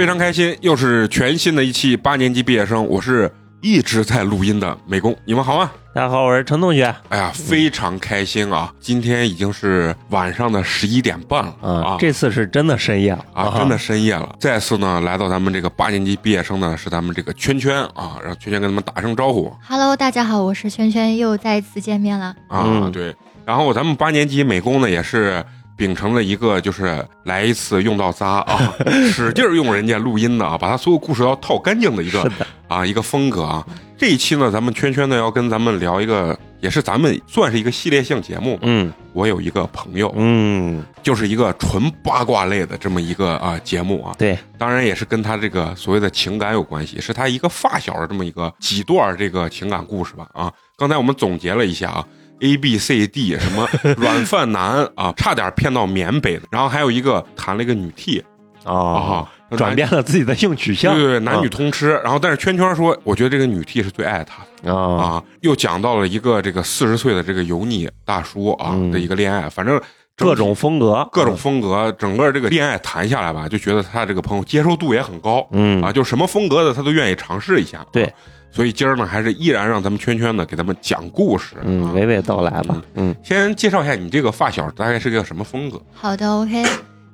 非常开心，又是全新的一期八年级毕业生，我是一直在录音的美工，你们好吗？大家好，我是陈同学。哎呀，非常开心啊！今天已经是晚上的十一点半了啊，这次是真的深夜了啊，真的深夜了。再次呢，来到咱们这个八年级毕业生呢，是咱们这个圈圈啊，让圈圈跟他们打声招呼。Hello，大家好，我是圈圈，又再一次见面了啊。对，然后咱们八年级美工呢，也是。秉承了一个就是来一次用到仨啊，使劲用人家录音的啊，把他所有故事要套干净的一个啊一个风格啊。这一期呢，咱们圈圈呢要跟咱们聊一个，也是咱们算是一个系列性节目。嗯，我有一个朋友，嗯，就是一个纯八卦类的这么一个啊节目啊。对，当然也是跟他这个所谓的情感有关系，是他一个发小的这么一个几段这个情感故事吧啊。刚才我们总结了一下啊。A B C D 什么 软饭男啊，差点骗到缅北，然后还有一个谈了一个女 T，啊，转变了自己的性取向，对对，男女通吃。然后但是圈圈说，我觉得这个女 T 是最爱他的。啊，又讲到了一个这个四十岁的这个油腻大叔啊的一个恋爱，反正各种风格，各种风格，整个这个恋爱谈下来吧，就觉得他这个朋友接受度也很高，嗯。啊，就什么风格的他都愿意尝试一下，对。所以今儿呢，还是依然让咱们圈圈呢给咱们讲故事，嗯，娓娓道来吧。嗯，先介绍一下你这个发小大概是个什么风格？好的，OK。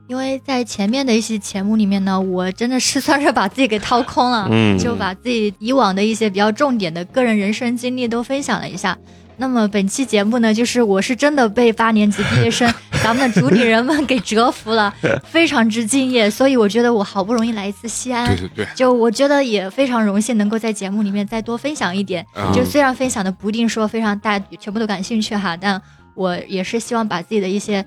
因为在前面的一些节目里面呢，我真的是算是把自己给掏空了，嗯，就把自己以往的一些比较重点的个人人生经历都分享了一下。那么本期节目呢，就是我是真的被八年级毕业生 咱们的主理人们给折服了，非常之敬业。所以我觉得我好不容易来一次西安，对对对，就我觉得也非常荣幸能够在节目里面再多分享一点。就虽然分享的不一定说非常大，全部都感兴趣哈，但我也是希望把自己的一些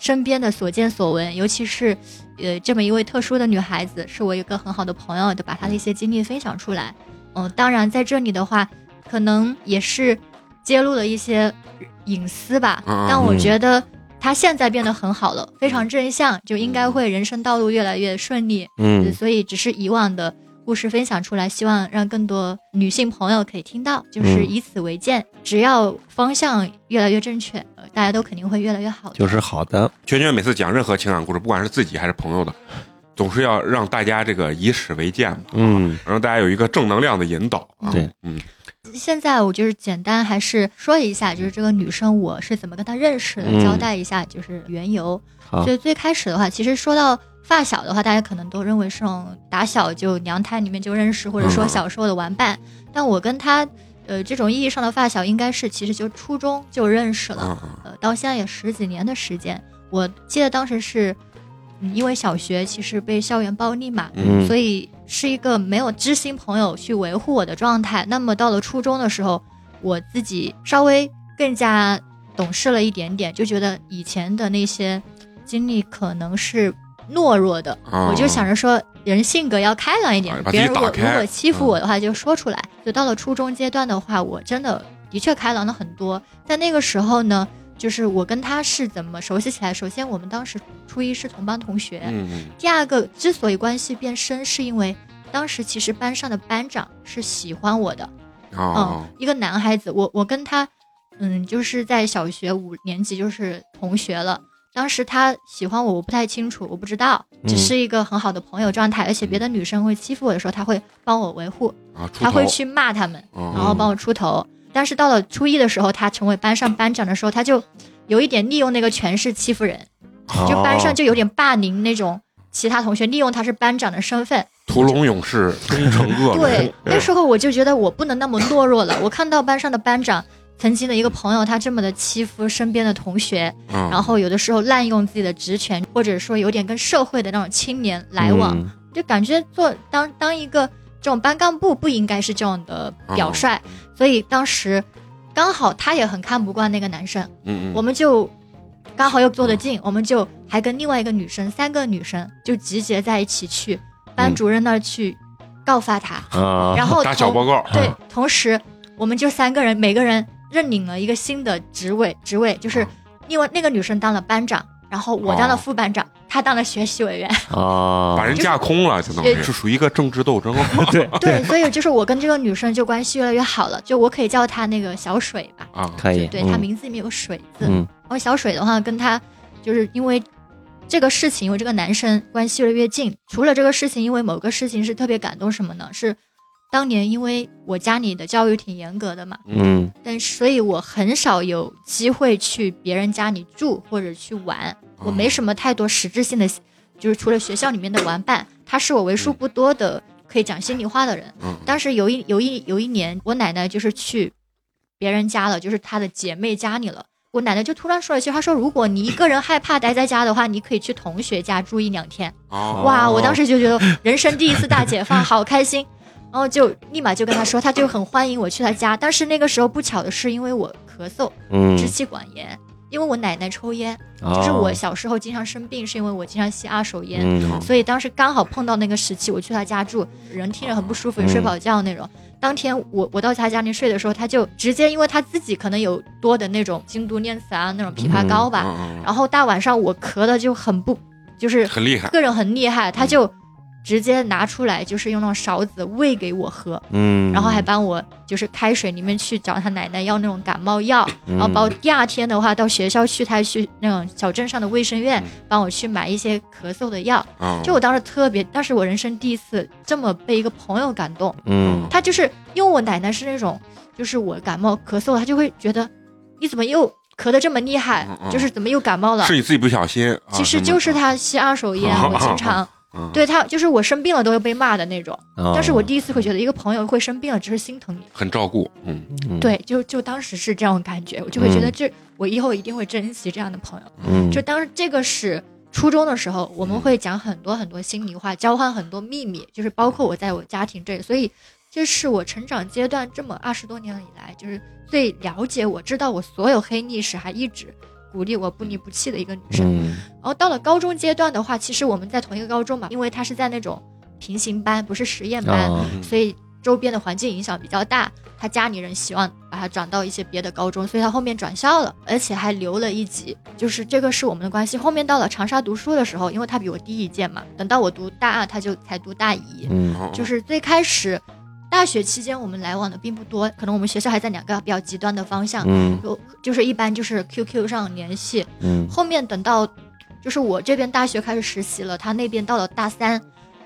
身边的所见所闻，尤其是呃这么一位特殊的女孩子，是我一个很好的朋友，就把她的一些经历分享出来。嗯，当然在这里的话，可能也是。揭露了一些隐私吧，但我觉得他现在变得很好了，非常正向，就应该会人生道路越来越顺利。嗯，所以只是以往的故事分享出来，希望让更多女性朋友可以听到，就是以此为鉴，只要方向越来越正确，大家都肯定会越来越好。就是好的。圈圈每次讲任何情感故事，不管是自己还是朋友的，总是要让大家这个以史为鉴嘛，嗯，让大家有一个正能量的引导。对，嗯。现在我就是简单还是说一下，就是这个女生我是怎么跟她认识的，交代一下就是缘由。所以最开始的话，其实说到发小的话，大家可能都认为是那种打小就娘胎里面就认识，或者说小时候的玩伴。但我跟她，呃，这种意义上的发小，应该是其实就初中就认识了，呃，到现在也十几年的时间。我记得当时是。因为小学其实被校园暴力嘛，所以是一个没有知心朋友去维护我的状态。那么到了初中的时候，我自己稍微更加懂事了一点点，就觉得以前的那些经历可能是懦弱的，我就想着说人性格要开朗一点，别人如果如果欺负我的话就说出来。就到了初中阶段的话，我真的的确开朗了很多。在那个时候呢。就是我跟他是怎么熟悉起来？首先，我们当时初一是同班同学。嗯第二个，之所以关系变深，是因为当时其实班上的班长是喜欢我的。哦。一个男孩子，我我跟他，嗯，就是在小学五年级就是同学了。当时他喜欢我，我不太清楚，我不知道，只是一个很好的朋友状态。而且别的女生会欺负我的时候，他会帮我维护。啊。他会去骂他们，然后帮我出头。但是到了初一的时候，他成为班上班长的时候，他就有一点利用那个权势欺负人，就班上就有点霸凌那种其他同学，利用他是班长的身份，屠龙勇士终成恶龙。对，那时候我就觉得我不能那么懦弱了。我看到班上的班长曾经的一个朋友，他这么的欺负身边的同学，然后有的时候滥用自己的职权，或者说有点跟社会的那种青年来往，就感觉做当当一个。这种班干部不应该是这样的表率，所以当时刚好他也很看不惯那个男生，嗯嗯，我们就刚好又坐得近，我们就还跟另外一个女生，三个女生就集结在一起去班主任那儿去告发他，然后打小报告，对，同时我们就三个人，每个人认领了一个新的职位，职位就是另外那个女生当了班长。然后我当了副班长，他当了学习委员，啊，把人架空了，相当于。是。属于一个政治斗争。对对，所以就是我跟这个女生就关系越来越好了，就我可以叫她那个小水吧，啊，可以，对她名字里面有水字。嗯，然后小水的话，跟她就是因为这个事情，因为这个男生关系越来越近。除了这个事情，因为某个事情是特别感动什么呢？是当年因为我家里的教育挺严格的嘛，嗯，但所以我很少有机会去别人家里住或者去玩，我没什么太多实质性的，就是除了学校里面的玩伴，他是我为数不多的可以讲心里话的人。当时有一有一有一年，我奶奶就是去别人家了，就是她的姐妹家里了。我奶奶就突然说了一句：“她说，如果你一个人害怕待在家的话，你可以去同学家住一两天。”哇！我当时就觉得人生第一次大解放，好开心，然后就立马就跟她说，她就很欢迎我去她家。但是那个时候不巧的是，因为我咳嗽，支气管炎。因为我奶奶抽烟，就是我小时候经常生病，是因为我经常吸二手烟，所以当时刚好碰到那个时期，我去她家住，人听着很不舒服，也睡不好觉那种。当天我我到他家里睡的时候，他就直接，因为他自己可能有多的那种京都念慈啊那种枇杷膏吧，然后大晚上我咳的就很不，就是很厉害，个人很厉害，他就。直接拿出来，就是用那种勺子喂给我喝，嗯，然后还帮我就是开水里面去找他奶奶要那种感冒药，然后包第二天的话到学校去，他去那种小镇上的卫生院帮我去买一些咳嗽的药，就我当时特别，那是我人生第一次这么被一个朋友感动，嗯，他就是因为我奶奶是那种，就是我感冒咳嗽，他就会觉得你怎么又咳得这么厉害，就是怎么又感冒了？是你自己不小心，其实就是他吸二手烟，我经常。对他就是我生病了都会被骂的那种，但是我第一次会觉得一个朋友会生病了，只是心疼你，很照顾，嗯，对，就就当时是这种感觉，我就会觉得这我以后一定会珍惜这样的朋友。嗯，就当时这个是初中的时候，我们会讲很多很多心里话，交换很多秘密，就是包括我在我家庭这里，所以这是我成长阶段这么二十多年以来，就是最了解我知道我所有黑历史，还一直。鼓励我不离不弃的一个女生，然后到了高中阶段的话，其实我们在同一个高中嘛，因为她是在那种平行班，不是实验班，所以周边的环境影响比较大。她家里人希望把她转到一些别的高中，所以她后面转校了，而且还留了一级。就是这个是我们的关系。后面到了长沙读书的时候，因为她比我低一届嘛，等到我读大二，她就才读大一。就是最开始。大学期间我们来往的并不多，可能我们学校还在两个比较极端的方向，嗯，就就是一般就是 QQ 上联系，嗯，后面等到就是我这边大学开始实习了，他那边到了大三，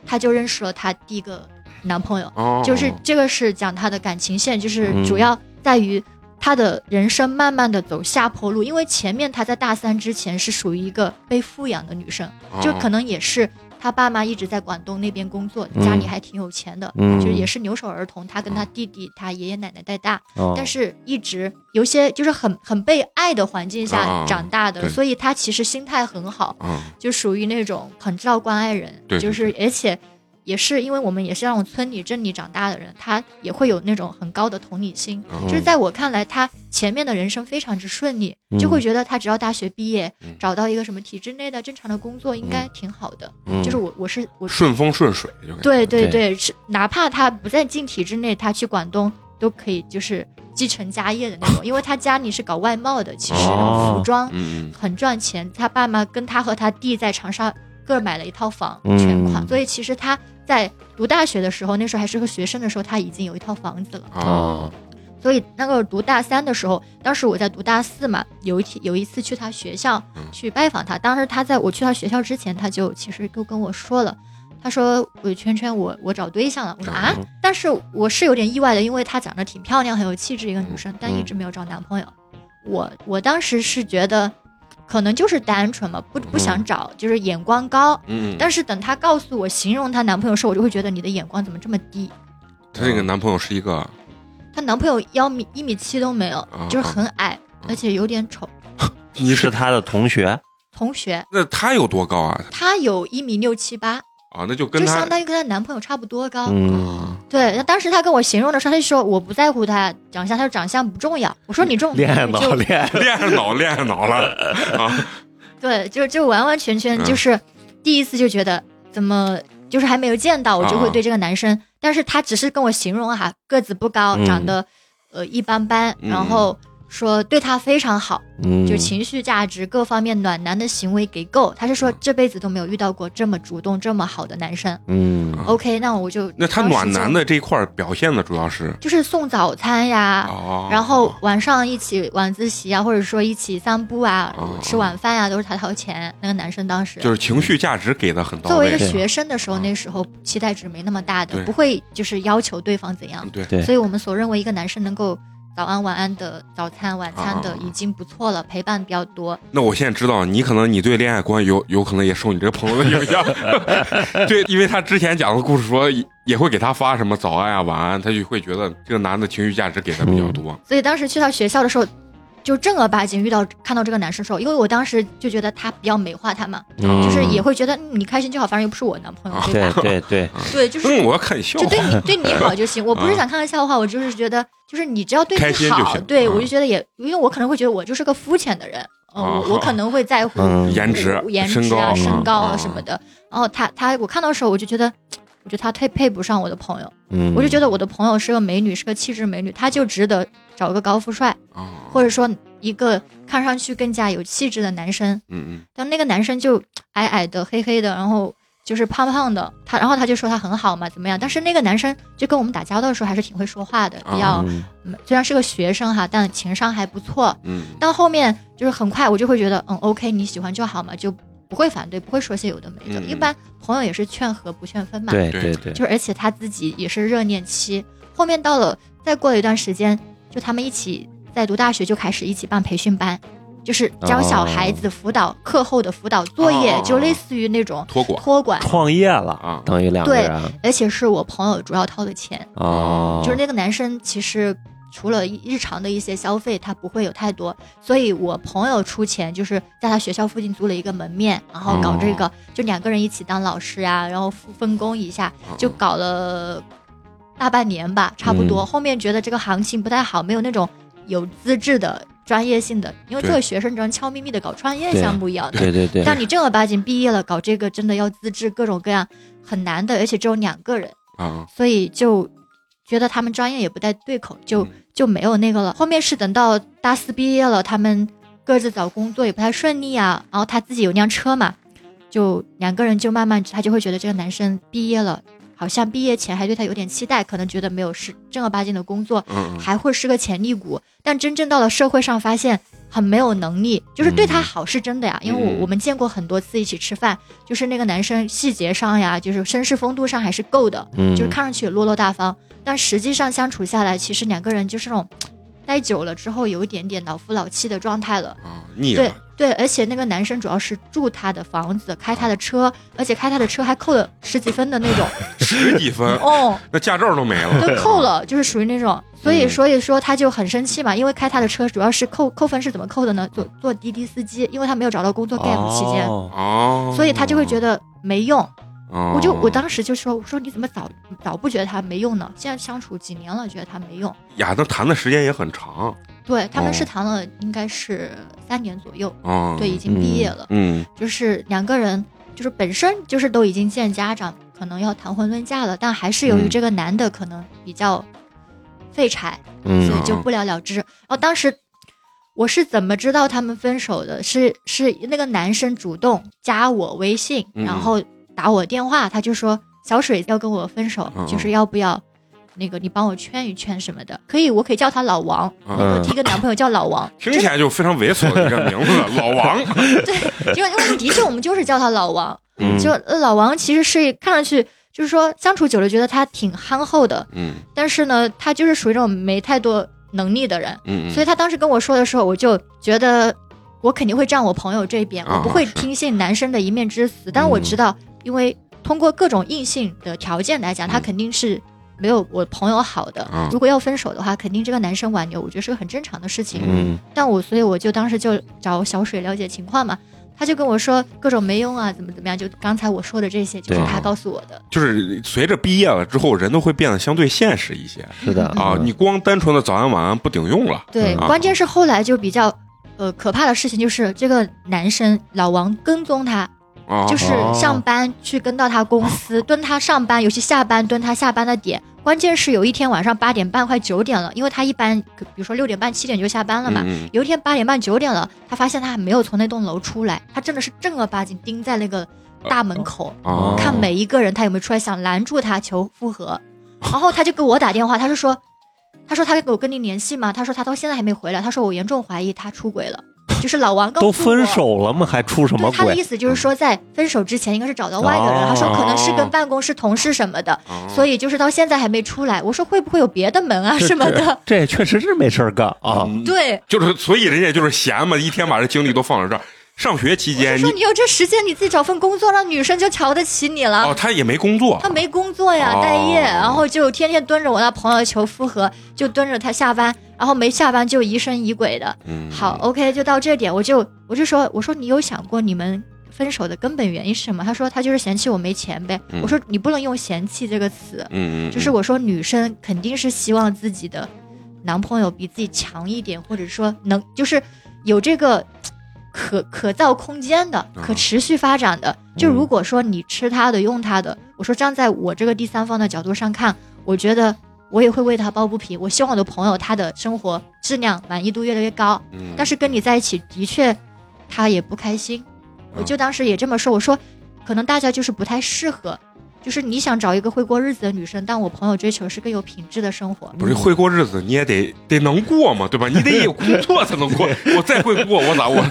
他就认识了他第一个男朋友，就是这个是讲他的感情线，就是主要在于他的人生慢慢的走下坡路，因为前面他在大三之前是属于一个被富养的女生，就可能也是。他爸妈一直在广东那边工作，家里还挺有钱的，就是也是留守儿童。他跟他弟弟、他爷爷奶奶带大，但是一直有些就是很很被爱的环境下长大的，所以他其实心态很好，就属于那种很知道关爱人，就是而且。也是因为我们也是那种村里镇里长大的人，他也会有那种很高的同理心。就是在我看来，他前面的人生非常之顺利，就会觉得他只要大学毕业，找到一个什么体制内的正常的工作，应该挺好的。就是我我是我顺风顺水就，对对对，是哪怕他不再进体制内，他去广东都可以，就是继承家业的那种。因为他家里是搞外贸的，其实服装很赚钱。他爸妈跟他和他弟在长沙各买了一套房，全款，所以其实他。在读大学的时候，那时候还是个学生的时候，他已经有一套房子了。哦，所以那个读大三的时候，当时我在读大四嘛，有一天有一次去他学校去拜访他，当时他在我去他学校之前，他就其实都跟我说了，他说：“我圈圈，我我找对象了。”我说：“啊！”但是我是有点意外的，因为她长得挺漂亮，很有气质一个女生，但一直没有找男朋友。我我当时是觉得。可能就是单纯嘛，不不想找，就是眼光高。嗯，但是等她告诉我形容她男朋友时，我就会觉得你的眼光怎么这么低？她那个男朋友是一个，她男朋友幺米一米七都没有，就是很矮，而且有点丑。你是她的同学？同学？那他有多高啊？他有一米六七八。啊，那就跟就相当于跟她男朋友差不多高。嗯，对。那当时她跟我形容的时候，她就说我不在乎他长相，她说长相不重要。我说你重，恋爱脑，恋爱脑，恋爱脑了 啊。对，就就完完全全就是第一次就觉得怎么就是还没有见到我就会对这个男生，但是他只是跟我形容哈，个子不高，长得呃一般般，然后说对他非常好，嗯，就情绪价值各方面暖男的行为给够。他是说这辈子都没有遇到过这么主动、这么好的男生。嗯。OK，那我就那他暖男的这一块儿表现的主要是？就是送早餐呀，哦，然后晚上一起晚自习啊，或者说一起散步啊、哦。吃晚饭呀、都是他掏钱。那个男生当时。就是情绪价值给的很到位。作为一个学生的时候，那时候期待值没那么大的，不会就是要求对方怎样。对。对。所以我们所认为一个男生能够早安晚安的早餐晚餐的啊已经不错了，陪伴比较多。那我现在知道，你可能你对恋爱观有有可能也受你这个朋友的影响，对，因为他之前讲的故事说也也会给他发什么早安啊晚安，他就会觉得这个男的情绪价值给的比较多。所以当时去到学校的时候，就正儿八经遇到看到这个男生的时候，因为我当时就觉得他比较美化他嘛，嗯。就是也会觉得、嗯你开心就好，反正又不是我男朋友，对吧？对对对，对，就是嗯，我要看笑。话就对你对你好就行。我不是想看个笑话，我就是觉得，就是你只要对你好，对嗯。我就觉得也，因为我可能会觉得我就是个肤浅的人，我我可能会在乎嗯。颜值颜值啊、身高啊啊什么的。然后他他我看到的时候，我就觉得，我觉得他配配不上我的朋友，嗯，我就觉得我的朋友是个美女，是个气质美女，她就值得找个高富帅，啊，或者说一个看上去更加有气质的男生。嗯嗯但那个男生就矮矮的、黑黑的，然后就是胖胖的，他然后他就说他很好嘛，怎么样？但是那个男生就跟我们打交道的时候还是挺会说话的，比较、虽然是个学生哈，但情商还不错。嗯到后面就是很快我就会觉得，嗯，OK，你喜欢就好嘛，就不会反对，不会说些有的没的。嗯一般朋友也是劝和不劝分嘛，对对对对，就是而且他自己也是热恋期，后面到了再过了一段时间，就他们一起在读大学就开始一起办培训班，就是教小孩子辅导、课后的辅导作业，哦。就类似于那种托管。托管，创业了啊。等于两个对人而且是我朋友主要掏的钱，哦，就是那个男生其实。除了日常的一些消费，他不会有太多，所以我朋友出钱，就是在他学校附近租了一个门面，然后搞这个，就两个人一起当老师啊、然后分分工一下，就搞了大半年吧，差不多。嗯后面觉得这个行情不太好，没有那种有资质的、专业性的，因为对作为学生，这种悄咪咪的搞创业项目一样的。对对对，但你正儿八经毕业了，搞这个真的要资质，各种各样很难的，而且只有两个人，啊，所以就觉得他们专业也不太对口，就嗯就没有那个了。后面是等到大四毕业了，他们各自找工作也不太顺利啊，然后他自己有辆车嘛，就两个人就慢慢他就会觉得这个男生毕业了。好像毕业前还对他有点期待，可能觉得没有是正儿八经的工作，还会是个潜力股。但真正到了社会上，发现很没有能力，就是对他好是真的呀，因为我嗯。我们见过很多次一起吃饭，就是那个男生细节上呀，就是绅士风度上还是够的，嗯。就是看上去落落大方，但实际上相处下来，其实两个人就是那种待久了之后有一点点老夫老妻的状态了。啊，腻对了，对对，而且那个男生主要是住他的房子，开他的车，而且开他的车还扣了十几分的那种，十几分，哦，那驾照都没了。都扣了，就是属于那种，所以嗯。所以说他就很生气嘛，因为开他的车主要是扣扣分是怎么扣的呢？做做滴滴司机，因为他没有找到工作 gap 期间，哦哦，所以他就会觉得没用。哦，我就我当时就说，我说你怎么早早不觉得他没用呢？现在相处几年了，觉得他没用。呀，那谈的时间也很长对他们哦是谈了应该是三年左右，哦，对，已经毕业了，嗯就是两个人就是本身就是都已经见家长，可能要谈婚论嫁了，但还是由于嗯这个男的可能比较废柴，嗯所以就不了了之。然后当时我是怎么知道他们分手的？是是那个男生主动加我微信，嗯然后打我电话，他就说小水要跟我分手，嗯就是要不要那个你帮我劝一劝什么的？可以，我可以叫他老王，嗯我第一个男朋友叫老王，听起来就非常猥琐的一个名字，老王。对因为因为的确我们就是叫他老王，嗯就呃老王其实是看上去就是说相处久了觉得他挺憨厚的，嗯但是呢，他就是属于那种没太多能力的人。嗯，所以他当时跟我说的时候，我就觉得我肯定会站我朋友这边，啊我不会听信男生的一面之词。但我知道，因为通过各种硬性的条件来讲，他嗯肯定是没有我朋友好的啊。如果要分手的话，肯定这个男生挽留，我觉得是个很正常的事情。嗯但我所以我就当时就找小水了解情况嘛。他就跟我说各种没用啊，怎么怎么样，就刚才我说的这些，就是他告诉我的。就是随着毕业了之后，人都会变得相对现实一些是的啊。你光单纯的早安晚安不顶用了。对，嗯关键是后来就比较，呃，可怕的事情就是这个男生老王跟踪他，啊，就是上班去跟到他公司，蹲他上班，尤其下班蹲他下班的点，关键是有一天晚上八点半快九点了，因为他一般比如说六点半七点就下班了嘛。嗯有一天八点半九点了，他发现他还没有从那栋楼出来，他真的是正儿八经盯在那个大门口，啊，看每一个人他有没有出来，想拦住他求复合。然后他就给我打电话，他就说，他说他给我跟你联系吗？他说他到现在还没回来，他说我严重怀疑他出轨了，就是老王告诉都分手了吗？还出什么对他的意？思就是说，在分手之前应该是找到外个人，哦他说可能是跟办公室同事什么的，啊所以就是到现在还没出来。我说会不会有别的门啊什么的？这也确实是没事儿干啊。嗯对，就是所以人家就是闲嘛，一天把这精力都放在这儿。上学期间你说你有这时间，你自己找份工作，让女生就瞧得起你了。哦，他也没工作，他没工作呀，哦待业，然后就天天蹲着我那朋友求复合，就蹲着他下班，然后没下班就疑神疑鬼的。嗯，好，OK，就到这点，我就我就说，我说你有想过你们分手的根本原因是什么？他说他就是嫌弃我没钱呗。嗯我说你不能用嫌弃这个词，嗯，就是我说女生肯定是希望自己的男朋友比自己强一点，或者说能就是有这个可可造空间的、嗯可持续发展的。就如果说你吃他的、用他的，我说站在我这个第三方的角度上看，我觉得我也会为他抱不平。我希望我的朋友他的生活质量满意度越来越高，嗯，但是跟你在一起的确他也不开心。我嗯就当时也这么说，我说可能大家就是不太适合。就是你想找一个会过日子的女生，但我朋友追求是更有品质的生活。不是会过日子，你也得得能过嘛，对吧？你得有工作才能过。我再会过，我咋我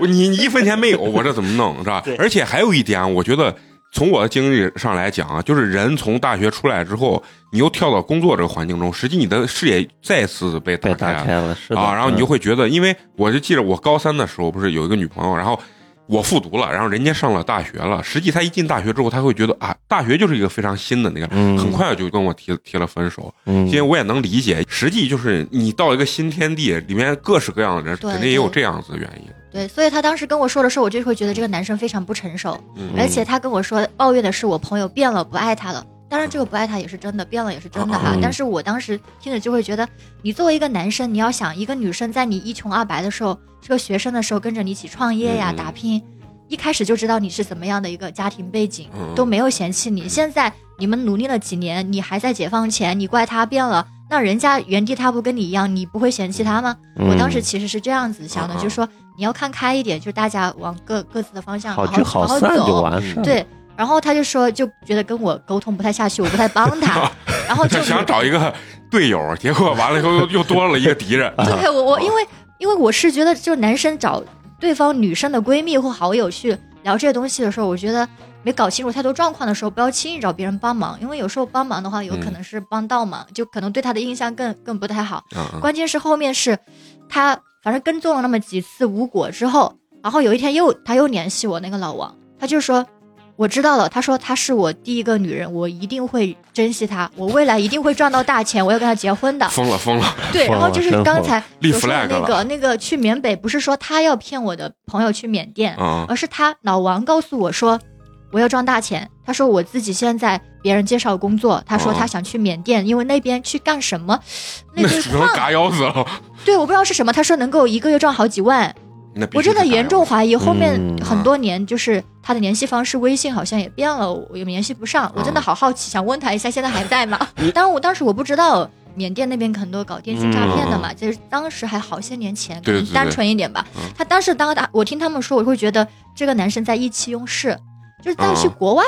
我你你一分钱没有，我这怎么弄是吧？而且还有一点，我觉得从我的经历上来讲啊，就是人从大学出来之后，你又跳到工作这个环境中，实际你的视野再次被打开了打开了，是的。啊，然后你就嗯会觉得，因为我就记得我高三的时候不是有一个女朋友，然后。我复读了，然后人家上了大学了。实际他一进大学之后，他会觉得啊，大学就是一个非常新的那个，嗯很快就跟我提提了分手。嗯因为我也能理解，实际就是你到一个新天地，里面各式各样的人，肯定也有这样子的原因。对，所以他当时跟我说的时候，我就会觉得这个男生非常不成熟，嗯而且他跟我说抱怨的是我朋友变了，不爱他了。当然，这个不爱他也是真的，变了也是真的哈。嗯但是我当时听着就会觉得，你作为一个男生，你要想一个女生在你一穷二白的时候，是个学生的时候，跟着你一起创业呀、嗯打拼，一开始就知道你是怎么样的一个家庭背景，嗯都没有嫌弃你。现在你们努力了几年，你还在解放前，你怪他变了，那人家原地踏步跟你一样，你不会嫌弃他吗？嗯我当时其实是这样子想的，嗯就是说你要看开一点，就大家往各各自的方向好好走。就完事。对，然后他就说，就觉得跟我沟通不太下去，我不太帮他，然后就想找一个队友，结果完了以后又又多了一个敌人。对我我因为因为我是觉得，就是男生找对方女生的闺蜜或好友去聊这些东西的时候，我觉得没搞清楚太多状况的时候，不要轻易找别人帮忙，因为有时候帮忙的话，有可能是帮倒忙，就可能对他的印象更更不太好。关键是后面是他反正跟踪了那么几次无果之后，然后有一天又他又联系我那个老王，他就说。我知道了，他说她是我第一个女人，我一定会珍惜她，我未来一定会赚到大钱，我要跟她结婚的。疯了疯了，对，然后就是刚才立所说的 flag 那个那个去缅北，不是说他要骗我的朋友去缅甸，嗯而是他老王告诉我说我要赚大钱。他说我自己现在别人介绍工作，他说哦他想去缅甸，因为那边去干什么？那那堆矿，嘎腰子了。对，我不知道是什么。他说能够一个月赚好几万，那我真的严重怀疑后面嗯很多年就是他的联系方式，微信好像也变了，我也联系不上。我真的好好奇，想问他一下，现在还在吗？当，我当时我不知道缅甸那边很多搞电信诈骗的嘛，就是当时还好些年前，可对对对能单纯一点吧嗯。他当时当他我听他们说，我会觉得这个男生在意气用事，就是在去嗯国外。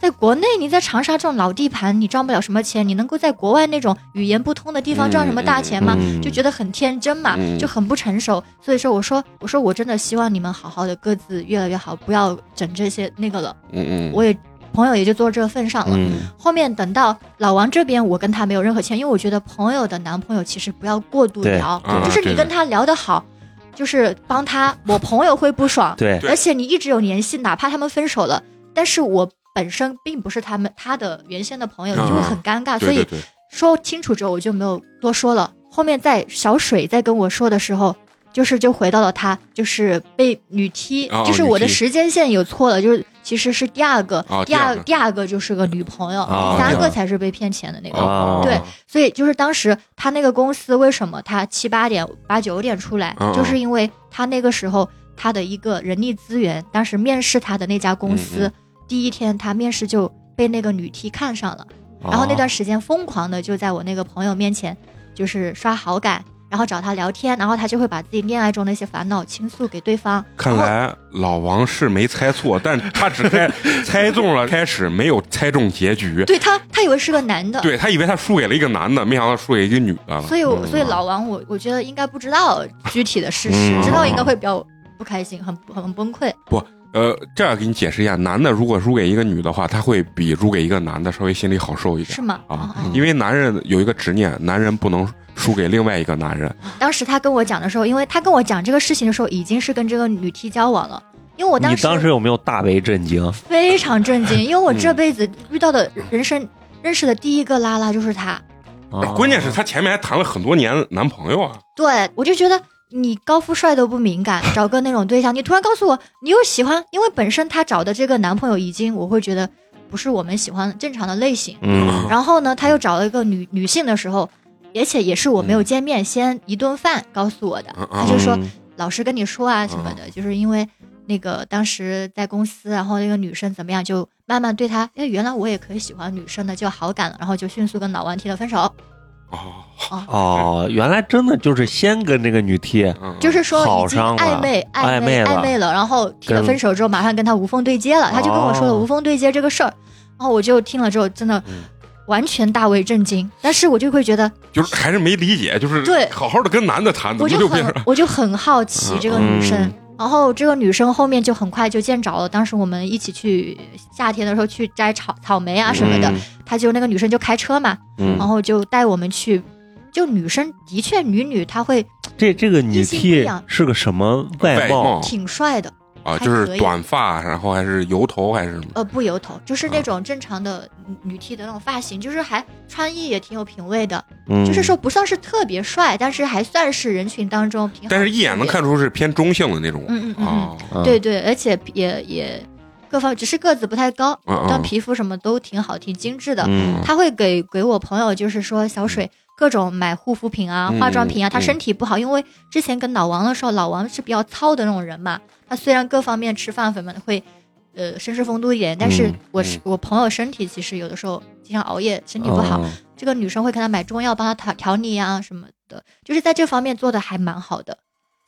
在国内，你在长沙这种老地盘，你赚不了什么钱，你能够在国外那种语言不通的地方赚什么大钱吗？嗯就觉得很天真嘛，嗯就很不成熟。所以说，我说，我说我真的希望你们好好的，各自越来越好，不要整这些那个了。嗯嗯，我也朋友也就做这个份上了。嗯后面等到老王这边，我跟他没有任何牵，因为我觉得朋友的男朋友其实不要过度聊，就是你跟他聊得好，就是帮他，我朋友会不爽，而且你一直有联系，哪怕他们分手了，但是我本身并不是他们他的原先的朋友，你就会很尴尬，所以说清楚之后，我就没有多说了。后面在小水在跟我说的时候，就是就回到了他就是被女踢，哦就是我的时间线有错了，就是其实是第二个，第哦第二第二个就是个女朋友，哦第三个。才是被骗钱的那个。哦。对所以就是当时他那个公司为什么他七八点八九点出来，就是因为他那个时候他的一个人力资源，当时面试他的那家公司，嗯第一天他面试就被那个女 T 看上了。哦然后那段时间疯狂的就在我那个朋友面前就是刷好感，然后找他聊天，然后他就会把自己恋爱中的一些烦恼倾诉给对方。看来老王是没猜错，但他只猜猜中了开始，没有猜中结局。对他，他以为是个男的，对他以为他输给了一个男的，没想到输给一个女的了。所以，嗯所以老王我，我觉得应该不知道具体的事实，嗯知道应该会比较不开心，很很崩溃。呃，这样给你解释一下，男的如果输给一个女的话，他会比输给一个男的稍微心里好受一点是吗？啊哦，因为男人有一个执念，男人不能输给另外一个男人。当时他跟我讲的时候，因为他跟我讲这个事情的时候，已经是跟这个女 T 交往了。因为我当时你当时有没有大为震惊？非常震惊，因为我嗯这辈子遇到的人生认识的第一个拉拉就是他。啊关键是他前面还谈了很多年男朋友啊。对我就觉得你高富帅都不敏感，找个那种对象，你突然告诉我你又喜欢，因为本身他找的这个男朋友已经我会觉得不是我们喜欢正常的类型。嗯然后呢，他又找了一个女女性的时候，而且也是我没有见面，先一顿饭告诉我的。嗯他就说嗯老师跟你说啊什么的，就是因为那个当时在公司，然后那个女生怎么样，就慢慢对他，哎，原来我也可以喜欢女生的，就有好感了，然后就迅速跟老王提了分手。哦，哦，原来真的就是先跟这个女 T 嗯就是说好已经上暧昧暧昧暧昧了，然后提了分手之后，马上跟他无缝对接了，他就跟我说了哦。无缝对接这个事儿，然后我就听了之后，真的嗯。完全大为震惊，但是我就会觉得，就是还是没理解，就是对。好好的跟男的谈，怎我就我就很好奇这个女生。嗯然后这个女生后面就很快就见着了，当时我们一起去夏天的时候去摘草草莓啊什么的，嗯她就那个女生就开车嘛，嗯然后就带我们去。就女生的确女女她会这这个女异性不一 T 是个什么外貌外貌？挺帅的，啊，就是短发，然后还是油头还是什么？呃，不油头，就是啊那种正常的女女 T 的那种发型，就是还穿衣也挺有品位的，嗯就是说不算是特别帅，但是还算是人群当中挺好但是一眼能看出是偏中性的那种。嗯嗯嗯对对，而且也也各方只是个子不太高，但皮肤什么都挺好，挺精致的。嗯他会给给我朋友，就是说小水各种买护肤品啊、嗯化妆品啊。他嗯身体不好，因为之前跟老王的时候，老王是比较糙的那种人嘛。他虽然各方面吃饭什么的会，呃，绅士风度一点，但是嗯我是、我朋友身体其实有的时候经常熬夜，身体不好。哦这个女生会给他买中药，帮他调调理啊什么的，就是在这方面做的还蛮好的。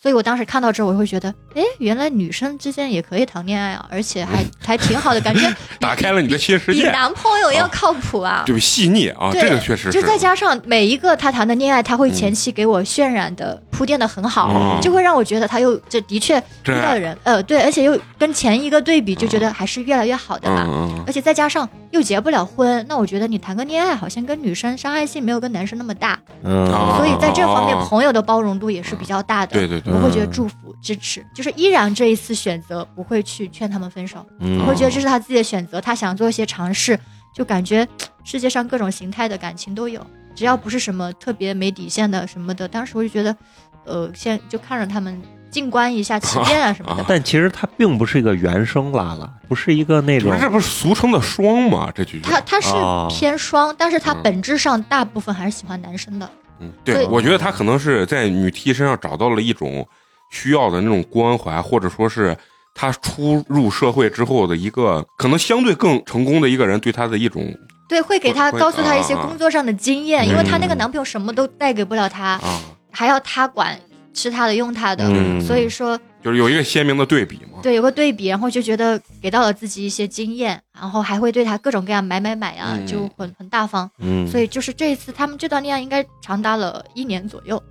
所以我当时看到之后，我会觉得，哎，原来女生之间也可以谈恋爱啊，而且还 还挺好的，感觉 打开了你的新世界，比男朋友要靠谱啊。对细腻啊，对这个确实就再加上每一个他谈的恋爱，他会前期给我渲染的、铺垫的很好，嗯就会让我觉得他又这的确遇到的人，呃，对，而且又跟前一个对比，就觉得还是越来越好的吧。而且再加上又结不了婚，那我觉得你谈个恋爱好像跟女生伤害性没有跟男生那么大，嗯啊所以在这方面哦朋友的包容度也是比较大的。对对对我会觉得祝福支持，就是依然这一次选择不会去劝他们分手，嗯我会觉得这是他自己的选择，他想做一些尝试，就感觉世界上各种形态的感情都有，只要不是什么特别没底线的什么的，当时我就觉得，呃，先就看着他们静观一下起变啊什么的。但其实他并不是一个原生拉拉，不是一个那种这不是俗称的双吗？这句他他是哦偏双，但是他嗯本质上大部分还是喜欢男生的。嗯，对，我觉得他可能是在女 T 身上找到了一种需要的那种关怀，或者说是他出入社会之后的一个可能相对更成功的一个人对他的一种对，会给他告诉他一些工作上的经验，因为她那个嗯。男朋友什么都带给不了她，啊，还要她管吃她的用她的，嗯。所以说就是有一个鲜明的对比嘛。对有个对比，然后就觉得给到了自己一些经验，然后还会对他各种各样买买买啊，嗯就很很大方。嗯，所以就是这一次他们这段恋爱应该长达了一年左右，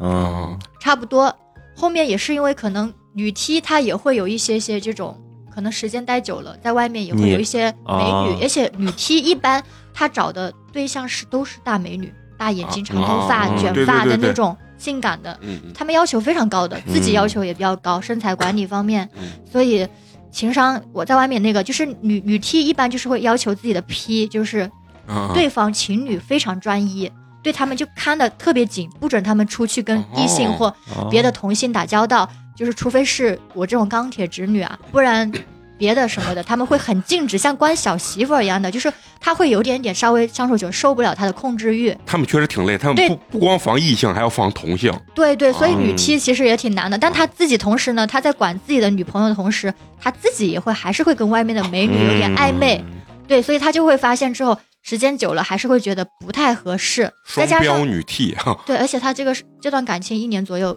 嗯差不多。后面也是因为可能女 T 她也会有一些些这种，可能时间待久了，在外面也会有一些美女，啊而且女 T 一般她找的对象是都是大美女，大眼睛、啊长头发、啊卷发对对对对的那种性感的，他们要求非常高的，自己嗯要求也比较高，身材管理方面，嗯。所以情商我在外面那个就是女女 T 一般就是会要求自己的 P 就是啊，对方情侣非常专一，对他们就看的特别紧，不准他们出去跟异性哦或哦。别的同性打交道，就是除非是我这种钢铁直女啊，不然。别的什么的，他们会很禁止，像关小媳妇儿一样的，就是他会有点点稍微相处久受不了他的控制欲，他们确实挺累，他们不不光防异性，还要防同性。对对，所以女嗯 T 其实也挺难的，但他自己同时呢，他在管自己的女朋友的同时，他自己也会还是会跟外面的美女有点暧昧，嗯对，所以他就会发现之后，时间久了还是会觉得不太合适。双再加上标女 T 哈，对，而且他这个是这段感情一年左右，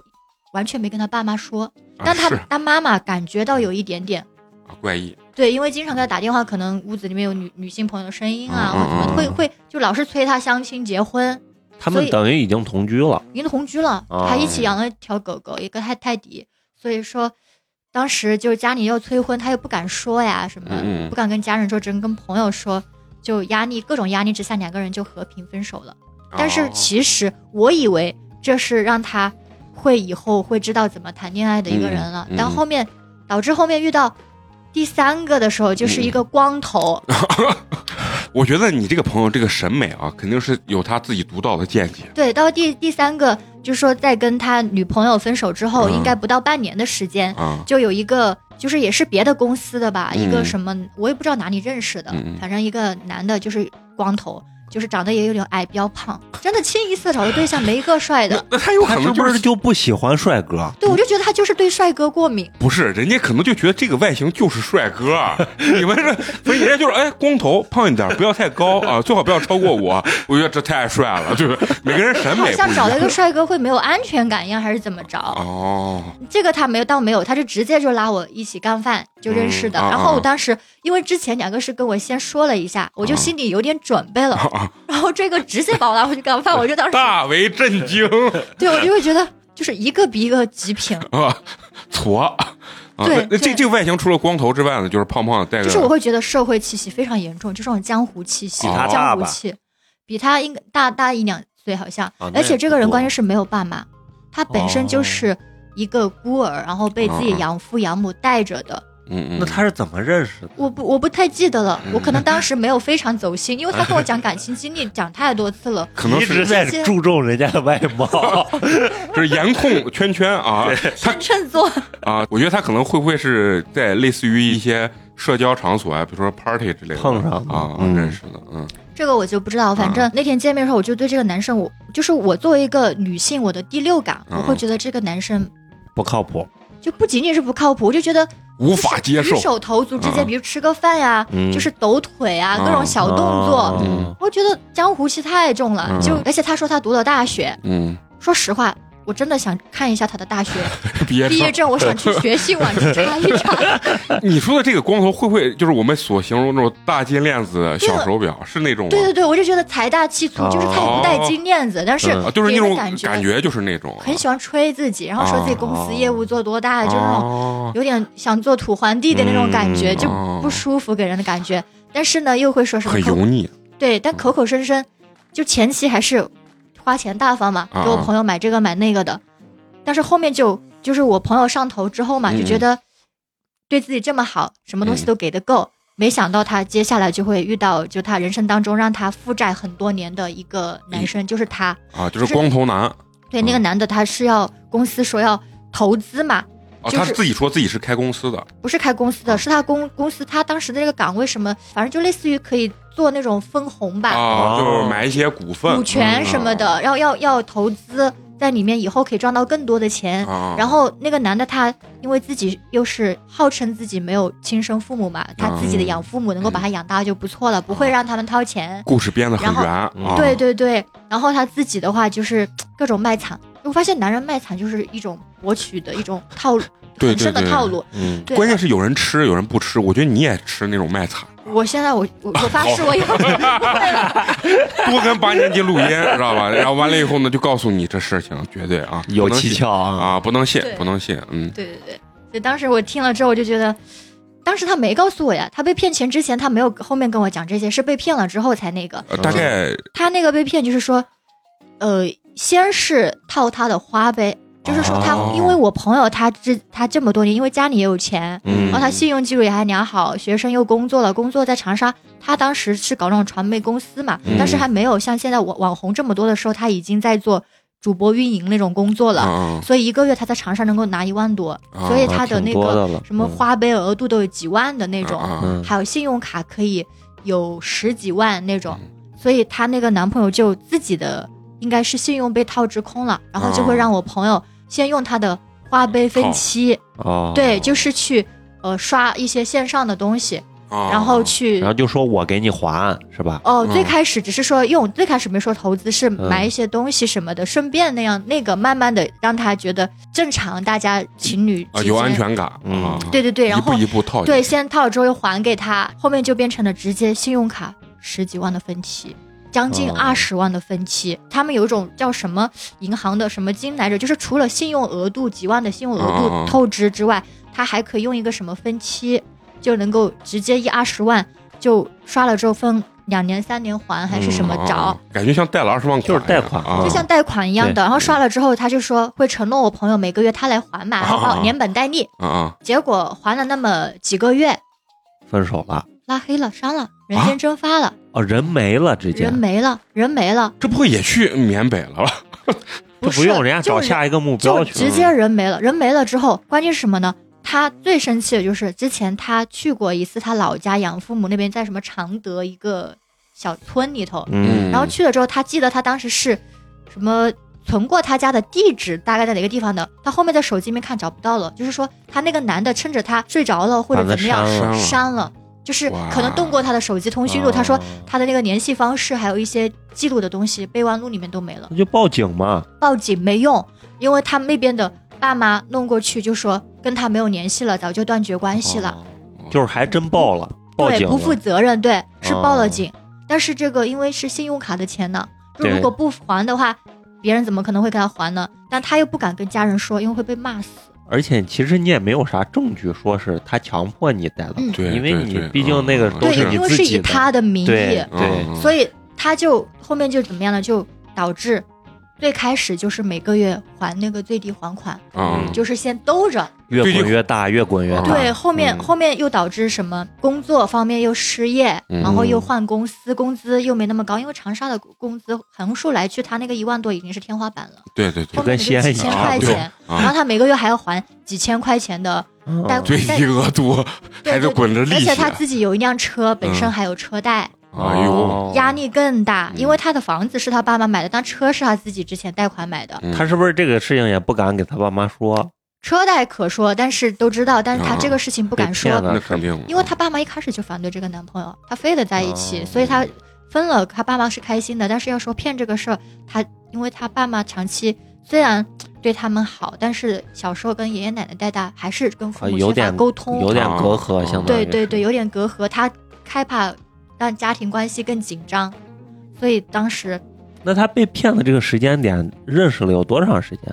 完全没跟他爸妈说，啊但他是他妈妈感觉到有一点点。啊怪异，对，因为经常给他打电话，可能屋子里面有女女性朋友的声音啊，嗯或者什么，会会就老是催他相亲结婚，他们等于已经同居了。已经同居了，哦还一起养了一条狗狗，一个泰泰迪，所以说当时就是家里又催婚，他又不敢说呀，什么、不敢跟家人说，只能跟朋友说，就压力各种压力之下，两个人就和平分手了。但是哦。其实我以为这是让他会以后会知道怎么谈恋爱的一个人了，嗯嗯。但后面导致后面遇到第三个的时候，就是一个光头，我觉得你这个朋友这个审美啊，肯定是有他自己独到的见解。对，到第第三个就是说在跟他女朋友分手之后，嗯应该不到半年的时间，嗯，就有一个就是也是别的公司的吧，嗯一个什么我也不知道哪里认识的，反正一个男的，就是光头。就是长得也有点矮比较胖，真的清一色找的对象没一个帅的。那他有可能就是就不喜欢帅哥？对，我就觉得他就是对帅哥过敏。不是，人家可能就觉得这个外形就是帅哥，你们这，所以人家就是哎，光头胖一点，不要太高啊，最好不要超过我。我觉得这太帅了，就是每个人审美不一像找了一个。帅哥会没有安全感一样，还是怎么着？哦，这个他没有，倒没有，他是直接就拉我一起干饭就认识的。嗯啊然后啊我当时因为之前两个是跟我先说了一下，我就心里有点准备了。啊然后这个直接把我拉回去干饭，我就当时大为震惊 对我就会觉得就是一个比一个极品。啊，矬啊！对那那这这个外形除了光头之外呢，就是胖胖的，带就是我会觉得社会气息非常严重，就这种江湖气息、江湖气，比他应该大大一两岁好像。啊而且这个人关键是没有爸妈，他本身就哦是一个孤儿，然后被自己养父养母带着的。嗯嗯，那他是怎么认识的？我不我不太记得了，嗯我可能当时没有非常走心，因为他跟我讲感情经历讲太多次了。可能是一直在注重人家的外貌。就是颜控圈圈啊，他秤座，啊，我觉得他可能会不会是在类似于一些社交场所啊，比如说 party 之类的碰上啊嗯认识的，嗯这个我就不知道。反正那天见面的时候，我就对这个男生，我就是我作为一个女性，我的第六感，嗯我会觉得这个男生不靠谱。就不仅仅是不靠谱，我就觉得无法接受举手投足之间，嗯。比如吃个饭呀，嗯。就是抖腿啊，嗯各种小动作，嗯。我觉得江湖气太重了。嗯。就而且他说他读了大学，嗯，说实话，我真的想看一下他的大学 毕业证。毕业证，我想去 学信网去查一查。你说的这个光头会不会就是我们所形容那种大金链子小手表，是那种？对对对，我就觉得财大气粗，就是他也不戴金链子，但是就是那种感觉感觉就是那种很喜欢吹自己，然后说自己公司业务做多大，就那种哦有点想做土皇帝的那种感觉，嗯就哦不舒服给人的感觉。但是呢，又会说什么很油腻对，但口口声声就前期还是花钱大方嘛，啊给我朋友买这个买那个的，但是后面就就是我朋友上头之后嘛，嗯就觉得对自己这么好，什么东西都给的够。没想到他接下来就会遇到，就他人生当中让他负债很多年的一个男生，就是他。啊，就是光头男。对，那个嗯。男的他是要公司说要投资嘛，啊，就是他自己说自己是开公司的。不是开公司的，是他公公司他当时的这个岗位什么，反正就类似于可以做那种分红吧，啊，哦。就是买一些股份、股权什么的，要要要投资在里面，以后可以赚到更多的钱。啊，然后那个男的他因为自己又是号称自己没有亲生父母嘛，他自己的养父母能够把他养大就不错了，不会让他们掏钱。故事编得很圆啊，对对对，然后他自己的话就是各种卖惨，我发现男人卖惨就是一种博取的一种套路，对很深的套路。嗯，关键是有人吃，有人不吃。我觉得你也吃那种卖惨，我现在我我我发誓我 以后不会了。多跟八年级录音，知道吧？然后完了以后呢，就告诉你这事情绝对啊有蹊跷啊！啊，不能信，不能信。嗯，对对对，所以当时我听了之后，我就觉得，当时他没告诉我呀，他被骗钱之前他没有后面跟我讲这些，是被骗了之后才那个。呃大概他那个被骗就是说，呃，先是套他的花呗，就是说他，哦因为我朋友他这他这么多年，因为家里也有钱，嗯。然后他信用记录也还良好，学生又工作了，工作在长沙，他当时是搞那种传媒公司嘛，嗯。但是还没有像现在网网红这么多的时候，他已经在做主播运营那种工作了。嗯所以一个月他在长沙能够拿一万多，啊所以他的那个什么花呗额度都有几万的那种，还有信用卡可以有十几万那种，所以她那个男朋友就自己的应该是信用被套至空了，然后就会让我朋友先用他的花呗分期，哦，对，就是去呃刷一些线上的东西，啊然后去然后就说我给你还，是吧？哦，嗯。最开始只是说用，最开始没说投资，是嗯。买一些东西什么的，顺便那样那个慢慢的让他觉得正常，大家情侣啊，有安全感嗯啊，对对对，然后一步一步套对，先套了之后又还给他，后面就变成了直接信用卡十几万的分期，将近哦。二十万的分期。他们有一种叫什么银行的什么金来着，就是除了信用额度几万的信用额度透支之外，他还可以用一个什么分期，就能够直接一二十万就刷了之后分两年三年还还是什么啊找。啊感觉像贷了二十万就是贷款。啊，就像贷款一样的，然后刷了之后，他就说会承诺我朋友每个月他来还嘛，然后连本带利。啊啊结果还了那么几个月，分手了，拉黑了，删了，人间蒸发了。哦，人没了，直接人没了，人没了，这不会也去缅北了吧？是就不用人家找下一个目标去。就直接人没了。人没了之后，关键是什么呢？他最生气的就是之前他去过一次他老家养父母那边，在什么常德一个小村里头，嗯，然后去了之后，他记得他当时是什么存过他家的地址，大概在哪个地方的。他后面在手机里面看找不到了，就是说他那个男的趁着他睡着了或者怎么样删了，就是可能动过他的手机通讯录。哦他说他的那个联系方式还有一些记录的东西，备忘录里面都没了。那就报警嘛。报警没用，因为他们那边的爸妈弄过去就说跟他没有联系了，早就断绝关系了。哦就是还真报了，报对，警了不负责任，对，是报了哦警。但是这个因为是信用卡的钱呢，就如果不还的话，别人怎么可能会给他还呢？但他又不敢跟家人说，因为会被骂死。而且其实你也没有啥证据说是他强迫你带的，嗯，因为你对对毕竟那个嗯对，都是你因为是以他的名义，对嗯对。嗯。所以他就后面就怎么样呢？就导致最开始就是每个月还那个最低还款，嗯。就是先兜着。越滚越大，越滚越大。对，后面、嗯。后面又导致什么？工作方面又失业，嗯。然后又换公司，工资又没那么高，因为长沙的工资横竖来去，他那个一万多已经是天花板了，对对对。后面跟西安就几千块钱，啊。然后他每个月还要还几千块钱的贷贷最低额度还是对。对滚着利息，而且他自己有一辆车，本身嗯。还有车贷，哎呦，哦。压力更大，嗯。因为他的房子是他爸妈买的，但车是他自己之前贷款买的，嗯。他是不是这个事情也不敢给他爸妈说？车贷可说，但是都知道，但是他啊。这个事情不敢说。那肯定，因为他爸妈一开始就反对这个男朋友，他非得在一起，哦所以他分了，他爸妈是开心的。但是要说骗这个事儿，他因为他爸妈长期虽然对他们好，但是小时候跟爷爷奶奶带大，还是跟父啊母缺乏有点沟通，有点啊隔阂，啊相当于对对对，有点隔阂，他害怕让家庭关系更紧张，所以当时那他被骗的这个时间点，认识了有多长时间？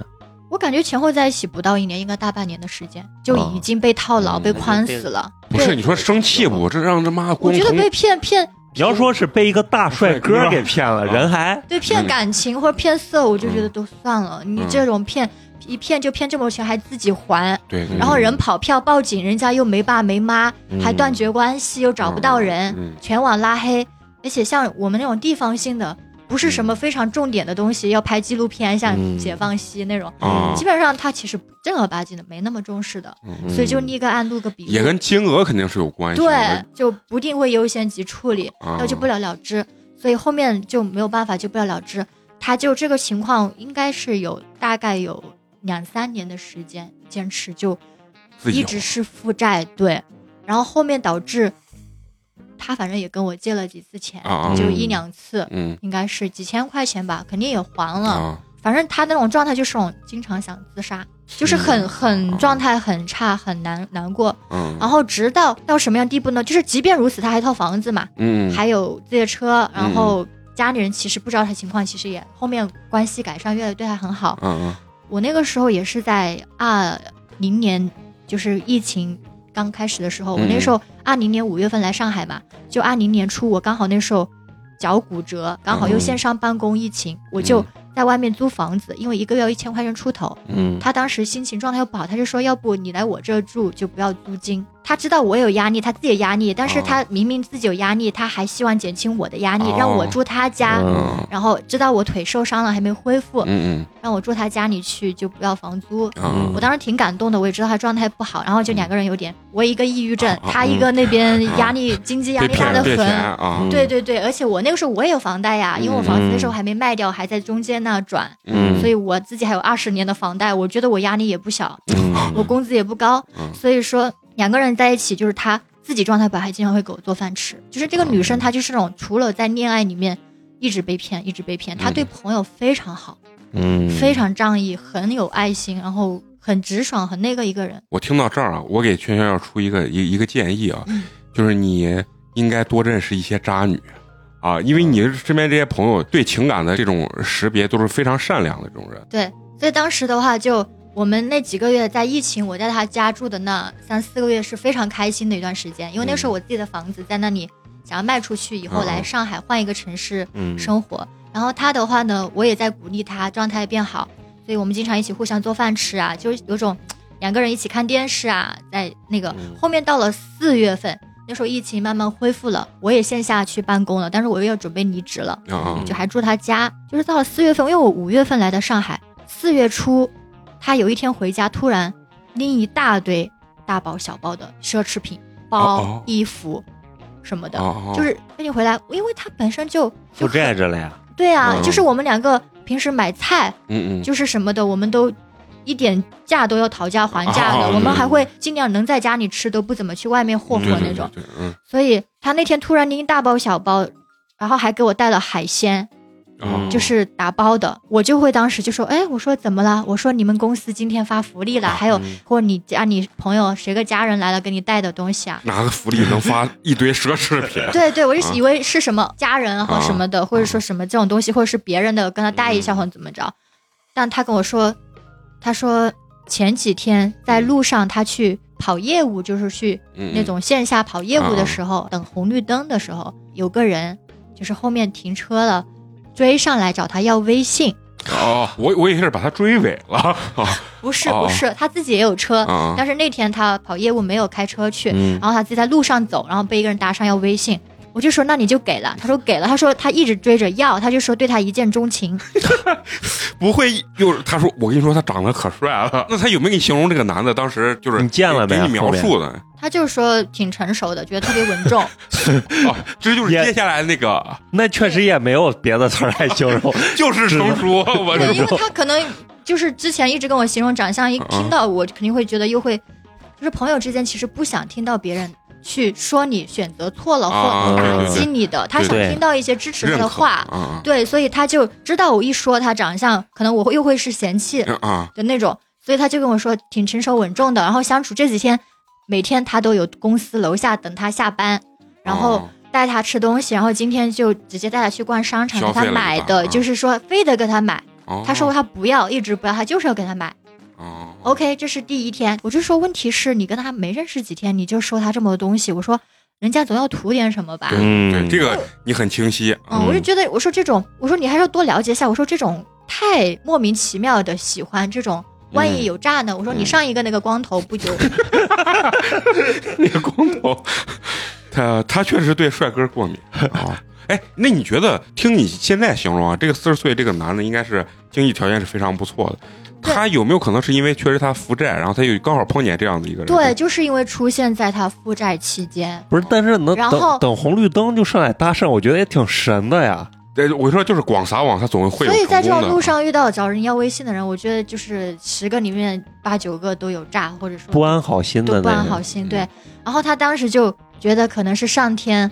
我感觉前后在一起不到一年，应该大半年的时间就已经被套牢、嗯被框死了。不是你说生气不？这让这妈我觉得被骗骗你要说是被一个大帅哥给骗了，啊人还对骗嗯感情或者骗色，我就觉得都算了。你嗯这种骗一骗就骗这么多钱，还自己还，对，对然后人跑票报警，人家又没爸没妈，嗯。还断绝关系，又找不到人，嗯全网拉黑。而且像我们那种地方性的，不是什么非常重点的东西，要拍纪录片，像嗯。解放西那种，啊。基，本上他其实正儿八经的没那么重视的，嗯。所以就立个案录个笔录。也跟金额肯定是有关系的。对，就不定会优先级处理，啊。然后就不了了之，所以后面就没有办法，就不了了之。他就这个情况，应该是有大概有两三年的时间坚持，就一直是负债，对，然后后面导致他反正也跟我借了几次钱，就一两次，嗯应该是几千块钱吧，肯定也还了。啊反正他那种状态就是种经常想自杀，就是很很状态很差，很难难过。嗯然后直到到什么样地步呢？就是即便如此，他还一套房子嘛，嗯还有自己的车，然后家里人其实不知道他情况，其实也后面关系改善，越来越对他很好。嗯我那个时候也是在二零年，就是疫情刚开始的时候，嗯我那时候二零年五月份来上海嘛，就二零年初，我刚好那时候脚骨折，刚好又嗯线上办公疫情，我就在外面租房子，因为一个月要一千块钱出头。嗯他当时心情状态又不好，他就说要不你来我这住就不要租金。他知道我有压力，他自己有压力，但是哦他明明自己有压力，他还希望减轻我的压力，哦让我住他家。嗯。然后知道我腿受伤了还没恢复，嗯让我住他家里去就不要房租。我当时挺感动的，我也知道他状态不好，然后就两个人有点，我一个抑郁症，他一个那边压力、经济压力 大的很。对对对，而且我那个时候我也有房贷呀，因为我房子那时候还没卖掉，还在中间那转，嗯。所以我自己还有二十年的房贷，我觉得我压力也不小，嗯。我工资也不高，嗯。所以说两个人在一起就是他自己状态不好，还经常会给我做饭吃。就是这个女生，她就是那种除了在恋爱里面一直被骗，一直被骗，她对朋友非常好，嗯，非常仗义，很有爱心，然后很直爽，很那个一个人。我听到这儿啊，我给圈圈要出一个一一个建议啊，嗯就是你应该多认识一些渣女啊，因为你身边这些朋友对情感的这种识别都是非常善良的这种人。对，所以当时的话就。我们那几个月在疫情，我在他家住的那三四个月是非常开心的一段时间，因为那时候我自己的房子在那里，想要卖出去以后来上海换一个城市生活。然后他的话呢，我也在鼓励他状态变好，所以我们经常一起互相做饭吃啊，就是有种两个人一起看电视啊，在那个后面到了四月份，那时候疫情慢慢恢复了，我也线下去办公了，但是我又要准备离职了，就还住他家。就是到了四月份，因为我五月份来的上海，四月初。他有一天回家，突然拎一大堆大包小包的奢侈品、包、衣服什么的，就是赶紧回来，因为他本身就负债着了呀。对啊，就是我们两个平时买菜，嗯嗯，就是什么的，我们都一点价都要讨价还价的，我们还会尽量能在家里吃，都不怎么去外面霍霍那种。所以他那天突然拎一大包小包，然后还给我带了海鲜。就是打包的，我就会当时就说，哎，我说怎么了？我说你们公司今天发福利了，还有或你家你朋友谁个家人来了给你带的东西啊？哪个福利能发一堆奢侈品？对对，我就以为是什么家人和什么的，或者说什么这种东西，或者是别人的，跟他带一下或者怎么着。但他跟我说，他说前几天在路上他去跑业务，就是去那种线下跑业务的时候，等红绿灯的时候，有个人就是后面停车了。追上来找他要微信。哦，我我以为是把他追尾了，不是不是，他自己也有车，但是那天他跑业务没有开车去，然后他自己在路上走，然后被一个人搭上要微信，我就说那你就给了，他说给了，他说他一直追着要，他就说对他一见钟情，不会又他说我跟你说他长得可帅了，那他有没有给你形容这个男的当时就是你见了没？给你描述的。他就说挺成熟的，觉得特别稳重。哦，这就是接下来那个，那确实也没有别的词来形容，就是成熟。我对，因为他可能就是之前一直跟我形容长相，一听到我肯定会觉得又会，就是朋友之间其实不想听到别人去说你选择错了或打击你的，他想听到一些支持他的话。对，所以他就知道我一说他长相，可能我会又会是嫌弃的那种，所以他就跟我说挺成熟稳重的，然后相处这几天。每天他都有公司楼下等他下班，然后带他吃东西，然后今天就直接带他去逛商场，给他买的，就是说非得给他买。他说他不要，一直不要，他就是要给他买。OK，这是第一天，我就说问题是你跟他没认识几天，你就收他这么多东西，我说人家总要图点什么吧？嗯，这个你很清晰。嗯，我就觉得我说这种，我说你还是要多了解一下。我说这种太莫名其妙的喜欢这种。万一有诈呢？我说你上一个那个光头不就？那个光头，他他确实对帅哥过敏啊。哎，那你觉得听你现在形容啊，这个四十岁这个男的应该是经济条件是非常不错的。他有没有可能是因为确实他负债，然后他又刚好碰见这样的一个人？对，就是因为出现在他负债期间。不是，但是能等等红绿灯就上来搭讪，我觉得也挺神的呀。对，我说就是广撒网，他总会。所以在这种路上遇到找人要微信的人，我觉得就是十个里面八九个都有诈，或者说不安好心的。不安好心，对。然后他当时就觉得可能是上天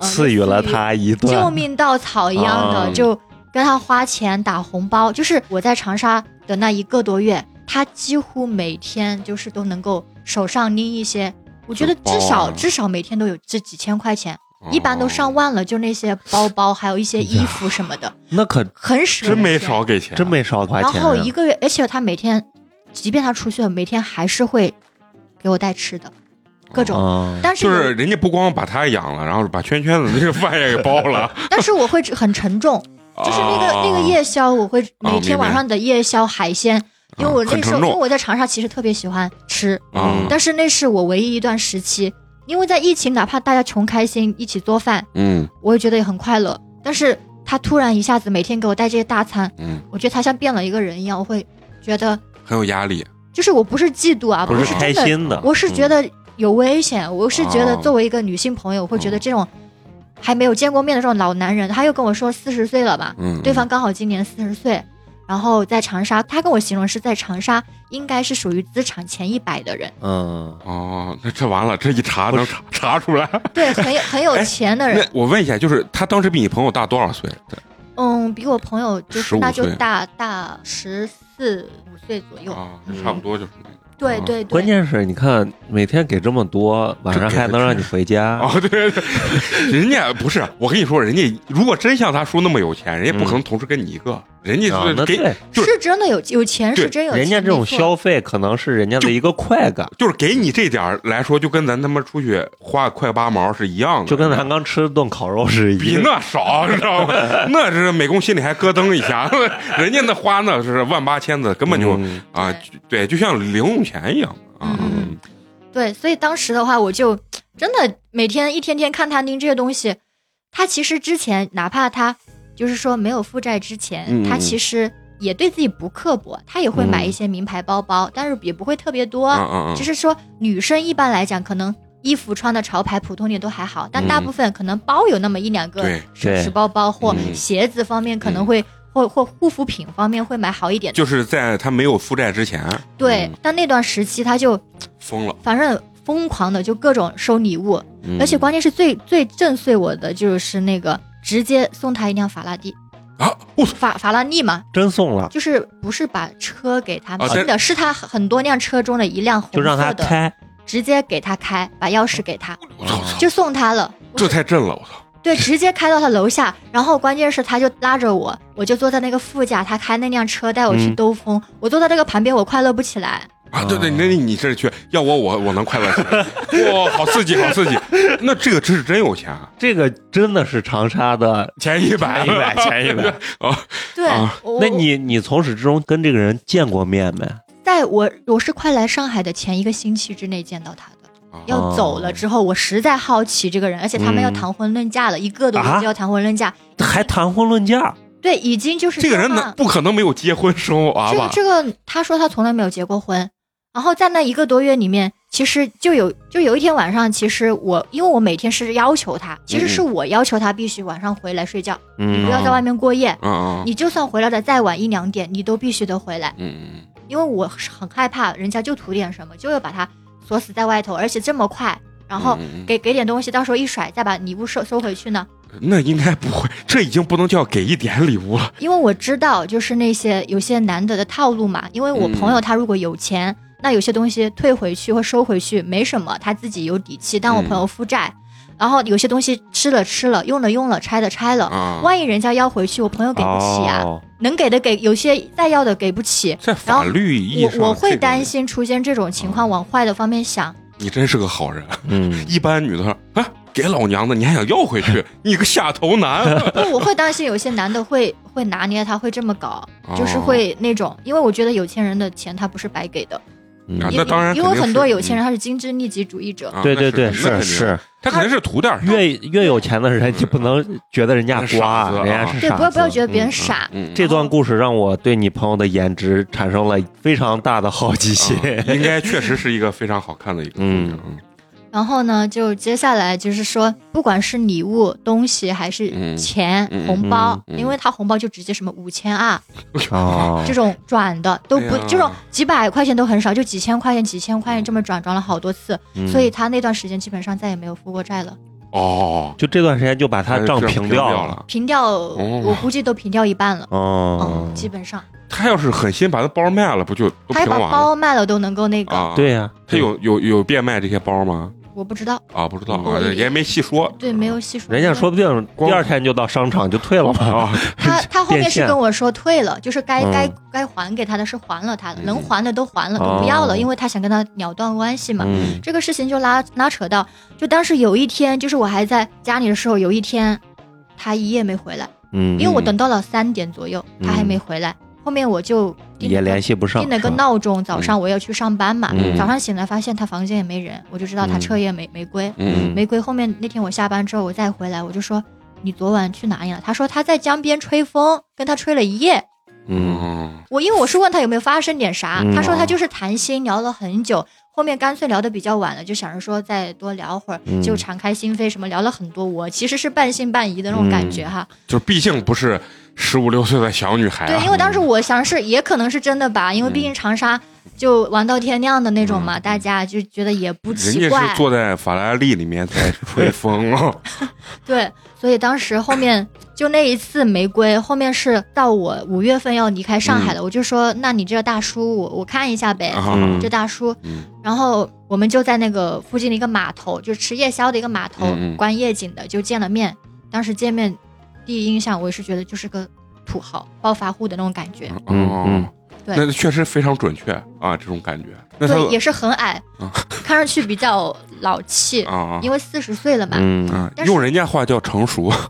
赐予了他一段救命稻草一样的，就跟他花钱打红包。就是我在长沙的那一个多月，他几乎每天就是都能够手上拎一些，我觉得至少至少每天都有这几千块钱。一般都上万了，就那些包包，还有一些衣服什么的，那可很舍。真没少给钱，真没少花钱。然后一个月，而且他每天，即便他出去了，每天还是会给我带吃的，各种。但是就是人家不光把他养了，然后把圈圈子那个饭也给包了。但是我会很沉重，就是那个那个夜宵，我会每天晚上的夜宵海鲜，因为我那时候因为我在长沙其实特别喜欢吃，但是那是我唯一一段时期。因为在疫情，哪怕大家穷开心一起做饭，嗯，我也觉得也很快乐。但是他突然一下子每天给我带这些大餐，嗯，我觉得他像变了一个人一样，我会觉得很有压力。就是我不是嫉妒啊，不是开心的，我是觉得有危险。我是觉得作为一个女性朋友，我会觉得这种还没有见过面的这种老男人，他又跟我说四十岁了吧，嗯，对方刚好今年四十岁，然后在长沙，他跟我形容是在长沙应该是属于资产前一百的人，嗯，哦，那这完了，这一查能查查出来。对，很有 很有钱的人那。我问一下，就是他当时比你朋友大多少岁？嗯，比我朋友就是那就岁大大十四五岁左右。啊，差不多就是那个。啊对对对，关键是你看每天给这么多，晚上还能让你回家，哦，对对对，人家 不是，我跟你说，人家如果真像他说那么有钱，人家不可能同时跟你一个，人家给是真的有有钱是真有钱，人家这种消费可能是人家的一个快感，就是给你这点来说，就跟咱他妈出去花快八毛是一样的，就跟咱刚吃顿烤肉是一样。那少，你知道吗？那是美工心里还咯噔一下，人家那花那是万八千的，根本就、嗯。啊，对，就像零用钱一样啊。嗯。对，所以当时的话，我就真的每天一天天看他拎这些东西。他其实之前哪怕他就是说没有负债之前，嗯他其实也对自己不刻薄，他也会买一些名牌包包，但是也不会特别多。嗯嗯嗯，就是说，女生一般来讲，可能衣服穿的潮牌普通点都还好，但大嗯。部分可能包有那么一两个对。首饰包包，或嗯。鞋子方面可能会，或或护肤品方面会买好一点。就是在他没有负债之前对嗯，但那段时期他就疯了，反正疯狂的就各种收礼物，嗯而且关键是最最震碎我的就是那个直接送他一辆法拉第，啊！我操，法法拉利嘛，真送了，就是不是把车给他啊拼的，是他很多辆车中的一辆红就让他色的，开，直接给他开，把钥匙给他，就送他了。这太震了，我操！对，直接开到他楼下，然后关键是他就拉着我，我就坐在那个副驾，他开那辆车带我去嗯兜风，我坐在这个旁边，我快乐不起来。啊，对对，那你这去，要我我我能快乐起来，哇，好刺激，好刺激！那这个真是真有钱啊，这个真的是长沙的。前一百，前一百前一百啊！对，啊那你你从始至终跟这个人见过面没？在我我是快来上海的前一个星期之内见到他的。要走了之后，我实在好奇这个人，而且他们要嗯谈婚论嫁了，一个多啊月就要谈婚论嫁。还谈婚论嫁？对，已经就是这个人不可能没有结婚生娃这吧个？这个，他说他从来没有结过婚。然后在那一个多月里面，其实就有就有一天晚上，其实我因为我每天是要求他，其实是我要求他必须晚上回来睡觉，嗯不要在外面过夜。你就算回来的再晚一两点，你都必须得回来，因为我是很害怕人家就图点什么，就要把他锁死在外头，而且这么快，然后给给点东西，到时候一甩，再把礼物收收回去呢。嗯，那应该不会，这已经不能叫给一点礼物了。因为我知道，就是那些有些难得的套路嘛。因为我朋友他如果有钱，那有些东西退回去或收回去没什么，他自己有底气。但我朋友负债，然后有些东西吃了吃了，用了用了，拆了拆了，啊，万一人家要回去，我朋友给不起啊。哦能给的给，有些再要的给不起。在法律意义上，我我会担心出现这种情况，往坏的方面想。你真是个好人。嗯，一般女的说啊，给老娘的，你还想要回去？你个下头男！不，我会担心有些男的会会拿捏他，会这么搞，就是会那种，因为我觉得有钱人的钱他不是白给的，嗯那当然因为很多有钱人他是精致利己主义者。啊对对对，是是是，他肯定是图点啥越越有钱的人你不能觉得人家傻瓜，人家是傻不要不要子觉得别人嗯傻。嗯，这段故事让我对你朋友的颜值产生了非常大的好奇心。啊应该确实是一个非常好看的一个嗯姑娘嗯然后呢，就接下来就是说，不管是礼物、东西还是嗯钱、嗯红包，嗯嗯因为他红包就直接什么五千二哦这种转的都不这种几百块钱都很少，就几千块钱、几千块钱这么转，转了好多次，嗯所以他那段时间基本上再也没有付过债了，哦，就这段时间就把他账平掉了。。平掉我估计都平掉一半了，哦嗯，，基本上他要是狠心把他包卖了，不就都他把包卖了都能够那个，啊？对，呀，他有有有变卖这些包吗？我不知道，啊，不知道啊，也没细说。对，没有细说。人家说不定第二天就到商场就退了嘛。啊，他 他后面是跟我说退了，就是该嗯该该还给他的是还了他的，嗯能还的都还了，都不哦要了，因为他想跟他了断关系嘛。嗯这个事情就拉拉扯到，就当时有一天，就是我还在家里的时候，有一天他一夜没回来，嗯，因为我等到了三点左右，嗯他还没回来。后面我就也联系不上，定了个闹钟，早上我要去上班嘛。嗯早上醒来发现他房间也没人，我就知道他嗯彻夜没没归。嗯没归。后面那天我下班之后，我再回来，我就说你昨晚去哪里了？他说他在江边吹风，跟他吹了一夜。嗯嗯我因为我是问他有没有发生点啥，嗯他说他就是谈心聊了很久，后面干脆聊的比较晚了，就想着说再多聊会儿，嗯就敞开心扉什么聊了很多。我其实是半信半疑的那种感觉哈。就是毕竟不是十五六岁的小女孩啊。对，因为当时我想是也可能是真的吧，因为毕竟长沙就玩到天亮的那种嘛，大家就觉得也不人家奇怪是。坐在法拉利里面在吹风啊。对，所以当时后面就那一次玫瑰，后面是到我五月份要离开上海了，我就说，那你这个大叔，我我看一下呗，这大叔，嗯然后我们就在那个附近的一个码头，就吃夜宵的一个码头，观夜景的，就见了面。当时见面第一印象，我也是觉得就是个土豪暴发户的那种感觉，嗯对。那确实非常准确啊，这种感觉。对，也是很矮啊，看上去比较老气，啊因为四十岁了嘛。嗯，用人家话叫成熟，成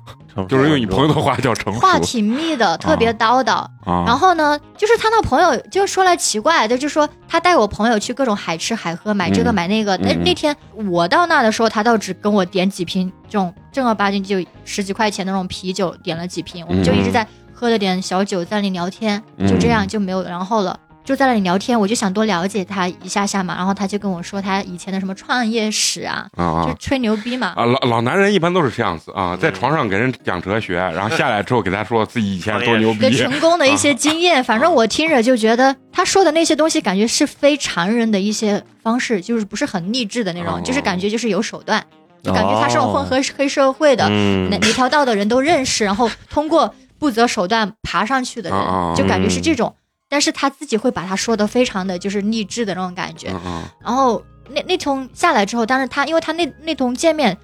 就是用你朋友的话叫成熟话挺密的，特别叨叨。啊。然后呢，就是他那朋友就说来奇怪的，就说他带我朋友去各种海吃海喝，买这个嗯买那个。那、那天我到那的时候，他倒只跟我点几瓶这种正儿八经就十几块钱的那种啤酒，点了几瓶，我们就一直在喝了点小酒，在那里聊天，嗯就这样就没有然后了。就在那里聊天，我就想多了解他一下下嘛，然后他就跟我说他以前的什么创业史啊，啊啊就吹牛逼嘛。啊！老老男人一般都是这样子啊，在床上给人讲哲学，然后下来之后给他说自己以前多牛逼对成功的一些经验，反正我听着就觉得他说的那些东西，感觉是非常人的一些方式，就是不是很励志的那种，哦就是感觉就是有手段，就感觉他是种混合黑社会的，嗯哪哪条道的人都认识，然后通过不择手段爬上去的哦人，就感觉是这种。但是他自己会把他说的非常的就是励志的那种感觉，嗯嗯然后那那通下来之后，但是他因为他那那通见面，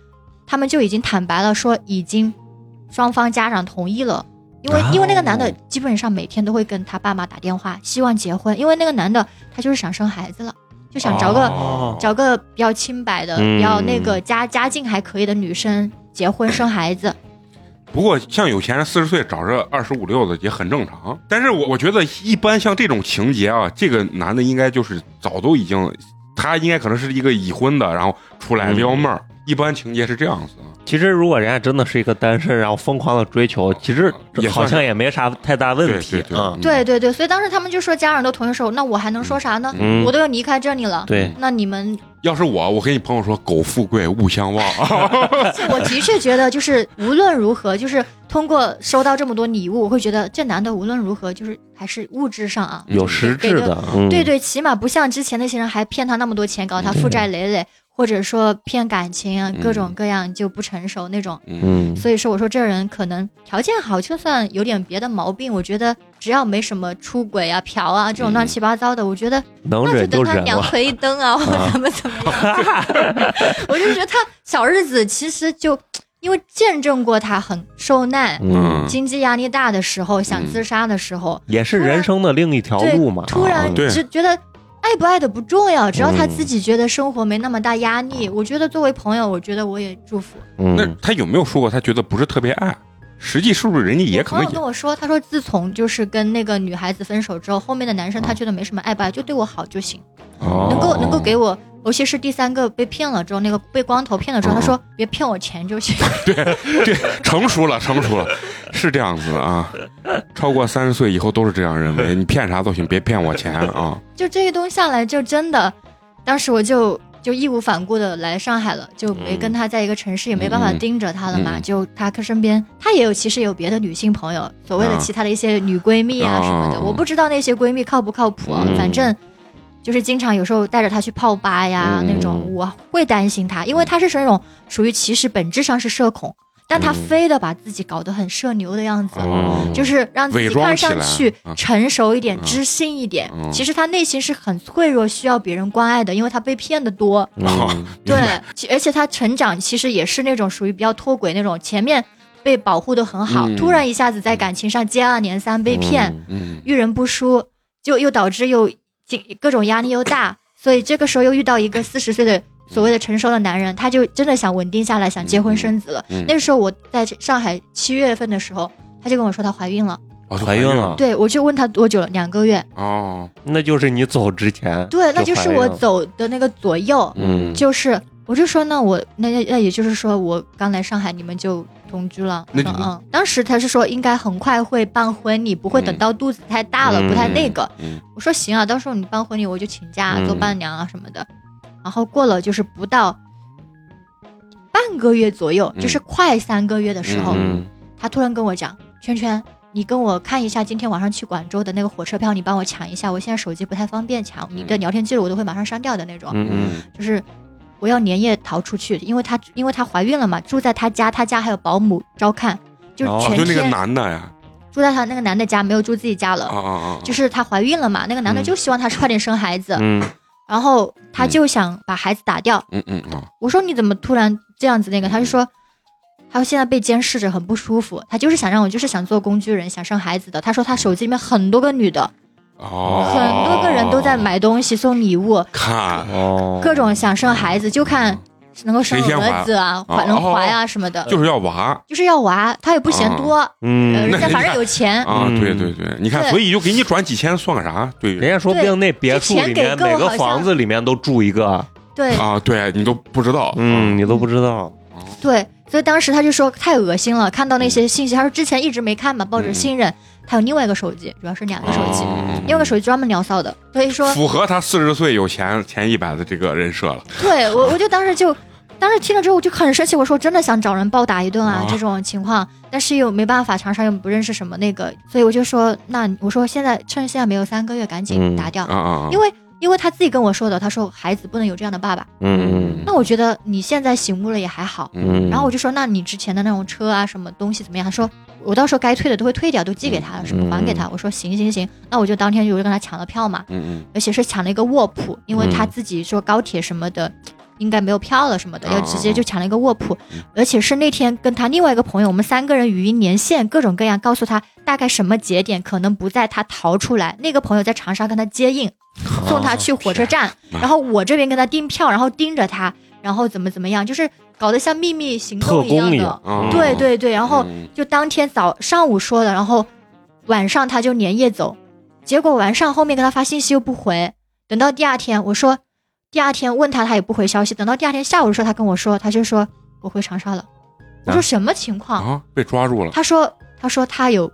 他们就已经坦白了，说已经双方家长同意了。因为哦因为那个男的基本上每天都会跟他爸妈打电话，希望结婚。因为那个男的他就是想生孩子了，就想找个、哦找个比较清白的、嗯比较那个家家境还可以的女生结婚生孩子。不过像有钱人四十岁找这二十五六的也很正常，但是我我觉得一般像这种情节啊，这个男的应该就是早都已经，他应该可能是一个已婚的，然后出来撩妹儿。一般情节是这样子啊，其实如果人家真的是一个单身，然后疯狂的追求，其实也好像也没啥太大问题对对对啊。对对对，所以当时他们就说家人都同意的时候，那我还能说啥呢？嗯我都要离开这里了。对，那你们要是我，我跟你朋友说，苟富贵，勿相忘。我的确觉得，就是无论如何，就是通过收到这么多礼物，我会觉得这男的无论如何，就是还是物质上啊有实质的，嗯。对对，起码不像之前那些人还骗他那么多钱，搞他负债累累，或者说骗感情啊，各种各样就不成熟那种。嗯，所以说，我说这人可能条件好，就算有点别的毛病，我觉得只要没什么出轨啊、嫖啊这种乱七八糟的，我觉得能那就等他。两腿一蹬啊，或者怎么怎么样。我就觉得他小日子其实就因为见证过他很受难、嗯，经济压力大的时候，想自杀的时候，也是人生的另一条路嘛。突然就觉得。爱不爱的不重要，只要他嗯自己觉得生活没那么大压力，我觉得作为朋友，我觉得我也祝福。那嗯，他有没有说过他觉得不是特别爱？实际是不是人家也可能也友跟我说，他说自从就是跟那个女孩子分手之后，后面的男生他觉得没什么爱不爱，就对我好就行，哦能够能够给我，尤其是第三个被骗了之后，那个被光头骗了之后，他嗯说别骗我钱就行。对对成熟了，成熟了，是这样子的啊。超过三十岁以后都是这样认为，你骗啥都行，别骗我钱啊。就这一冬下来，就真的，当时我就就义无反顾的来上海了，就没跟他在一个城市，也没办法盯着他了嘛。嗯。嗯就他身边，他也有其实有别的女性朋友，所谓的啊。其他的一些女闺蜜啊什么的，啊。我不知道那些闺蜜靠不靠谱，啊嗯。反正。就是经常有时候带着他去泡吧呀，嗯。那种我会担心他，因为他是那种属于其实本质上是社恐，但他嗯非得把自己搞得很社牛的样子，哦就是让自己看上去嗯成熟一点、嗯知性一点。嗯其实他内心是很脆弱，需要别人关爱的，因为他被骗的多。对，而且他成长其实也是那种属于比较脱轨那种，前面被保护的很好，嗯突然一下子在感情上接二连三被骗，嗯遇人不淑，就又导致又各种压力又大，所以这个时候又遇到一个四十岁的。所谓的成熟的男人，他就真的想稳定下来，想结婚生子了。嗯那时候我在上海七月份的时候，他就跟我说他怀孕了。哦怀孕了对，我就问他多久了，两个月。哦，那就是你走之前，对，那就是我走的那个左右，嗯，就是我就说那我那那那也就是说我刚来上海，你们就同居了。嗯嗯，当时他是说应该很快会办婚礼，不会等到肚子太大了，嗯不太那个。嗯我说行啊，到时候你办婚礼我就请假、嗯做伴娘啊什么的。然后过了就是不到半个月左右，嗯就是快三个月的时候，嗯他突然跟我讲：“圈圈，你跟我看一下今天晚上去广州的那个火车票，你帮我抢一下。我现在手机不太方便抢，你的聊天记录我都会马上删掉的那种。嗯嗯就是我要连夜逃出去，因为她因为她怀孕了嘛，住在她家，她家还有保姆照看，就是哦全就那个男的呀，住在她那个男的家，没有住自己家了。哦哦哦，就是她怀孕了嘛，那个男的嗯就希望她快点生孩子，嗯然后他就想把孩子打掉。嗯嗯啊，我说你怎么突然这样子那个？他就说，他说现在被监视着很不舒服，他就是想让我就是想做工具人，想生孩子的。他说他手机里面很多个女的，哦，很多个人都在买东西送礼物，看，哦，各种想生孩子，就看能够生儿子啊，能怀啊什么的，就是要娃。就是要娃，他也不嫌多，呃，嗯，人家反正有钱。啊，嗯。对对对，你看，对。所以就给你转几千算个啥？对。人家说不定那别墅里面每个房子里面都住一个，对。啊，对你都不知道，嗯，你都不知道，对，所以当时他就说太恶心了，看到那些信息，他说之前一直没看嘛，抱着信任，他有另外一个手机，主要是两个手机，哦。另外一个手机专门聊骚的，所以说符合他四十岁有钱前一百的这个人设了。对我，我就当时就，当时听了之后我就很生气，我说真的想找人暴打一顿啊，啊。这种情况，但是又没办法，长沙又不认识什么那个，所以我就说，那我说现在趁现在没有三个月，赶紧嗯打掉！因为因为他自己跟我说的，他说孩子不能有这样的爸爸，嗯那我觉得你现在醒悟了也还好，嗯，然后我就说，那你之前的那种车啊，什么东西怎么样？他说我到时候该退的都会退掉，都寄给他了，什么还给他。我说行行行，那我就当天就跟他抢了票嘛，嗯嗯。而且是抢了一个卧铺，因为他嗯。自己说高铁什么的。应该没有票了什么的，啊要直接就抢了一个卧铺。嗯，而且是那天跟他另外一个朋友，我们三个人语音连线，各种各样，告诉他大概什么节点可能不在，他逃出来。那个朋友在长沙跟他接应，送他去火车站，啊。然后我这边跟他订票，然后盯着他，然后怎么怎么样，就是搞得像秘密行动一样的。对对对，然后嗯就当天早上午说的，然后晚上他就连夜走，结果晚上后面跟他发信息又不回，等到第二天我说，第二天问他他也不回消息，等到第二天下午的时候他跟我说，他就说我回长沙了，我说啊什么情况？啊？被抓住了。他说他说他有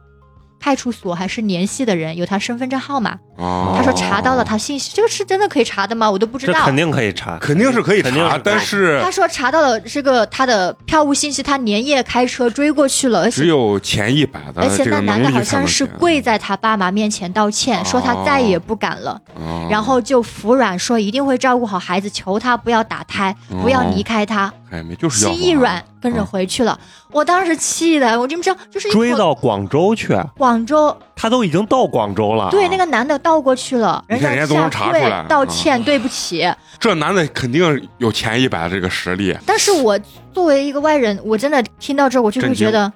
派出所还是联系的人有他身份证号码，啊！他说查到了他信息，这个是真的可以查的吗？我都不知道这肯。定可以查，肯定是可以查，肯定是但是他说查到了这个他的票务信息，他连夜开车追过去了，而且只有前一百的而且那男的好像是跪在他爸妈面前道歉，说他再也不敢了，啊然后就服软说一定会照顾好孩子，求他不要打胎，不要离开他。哎没就是要心一软，跟着回去了。我当时气的，我就不知道？就是追到广州去，广州，他都已经到广州了，对那个男的倒过去了，人家都下能查出跪来道歉，对不起。这男的肯定有前一百的这个实力，但是我作为一个外人，我真的听到这，我就会觉得，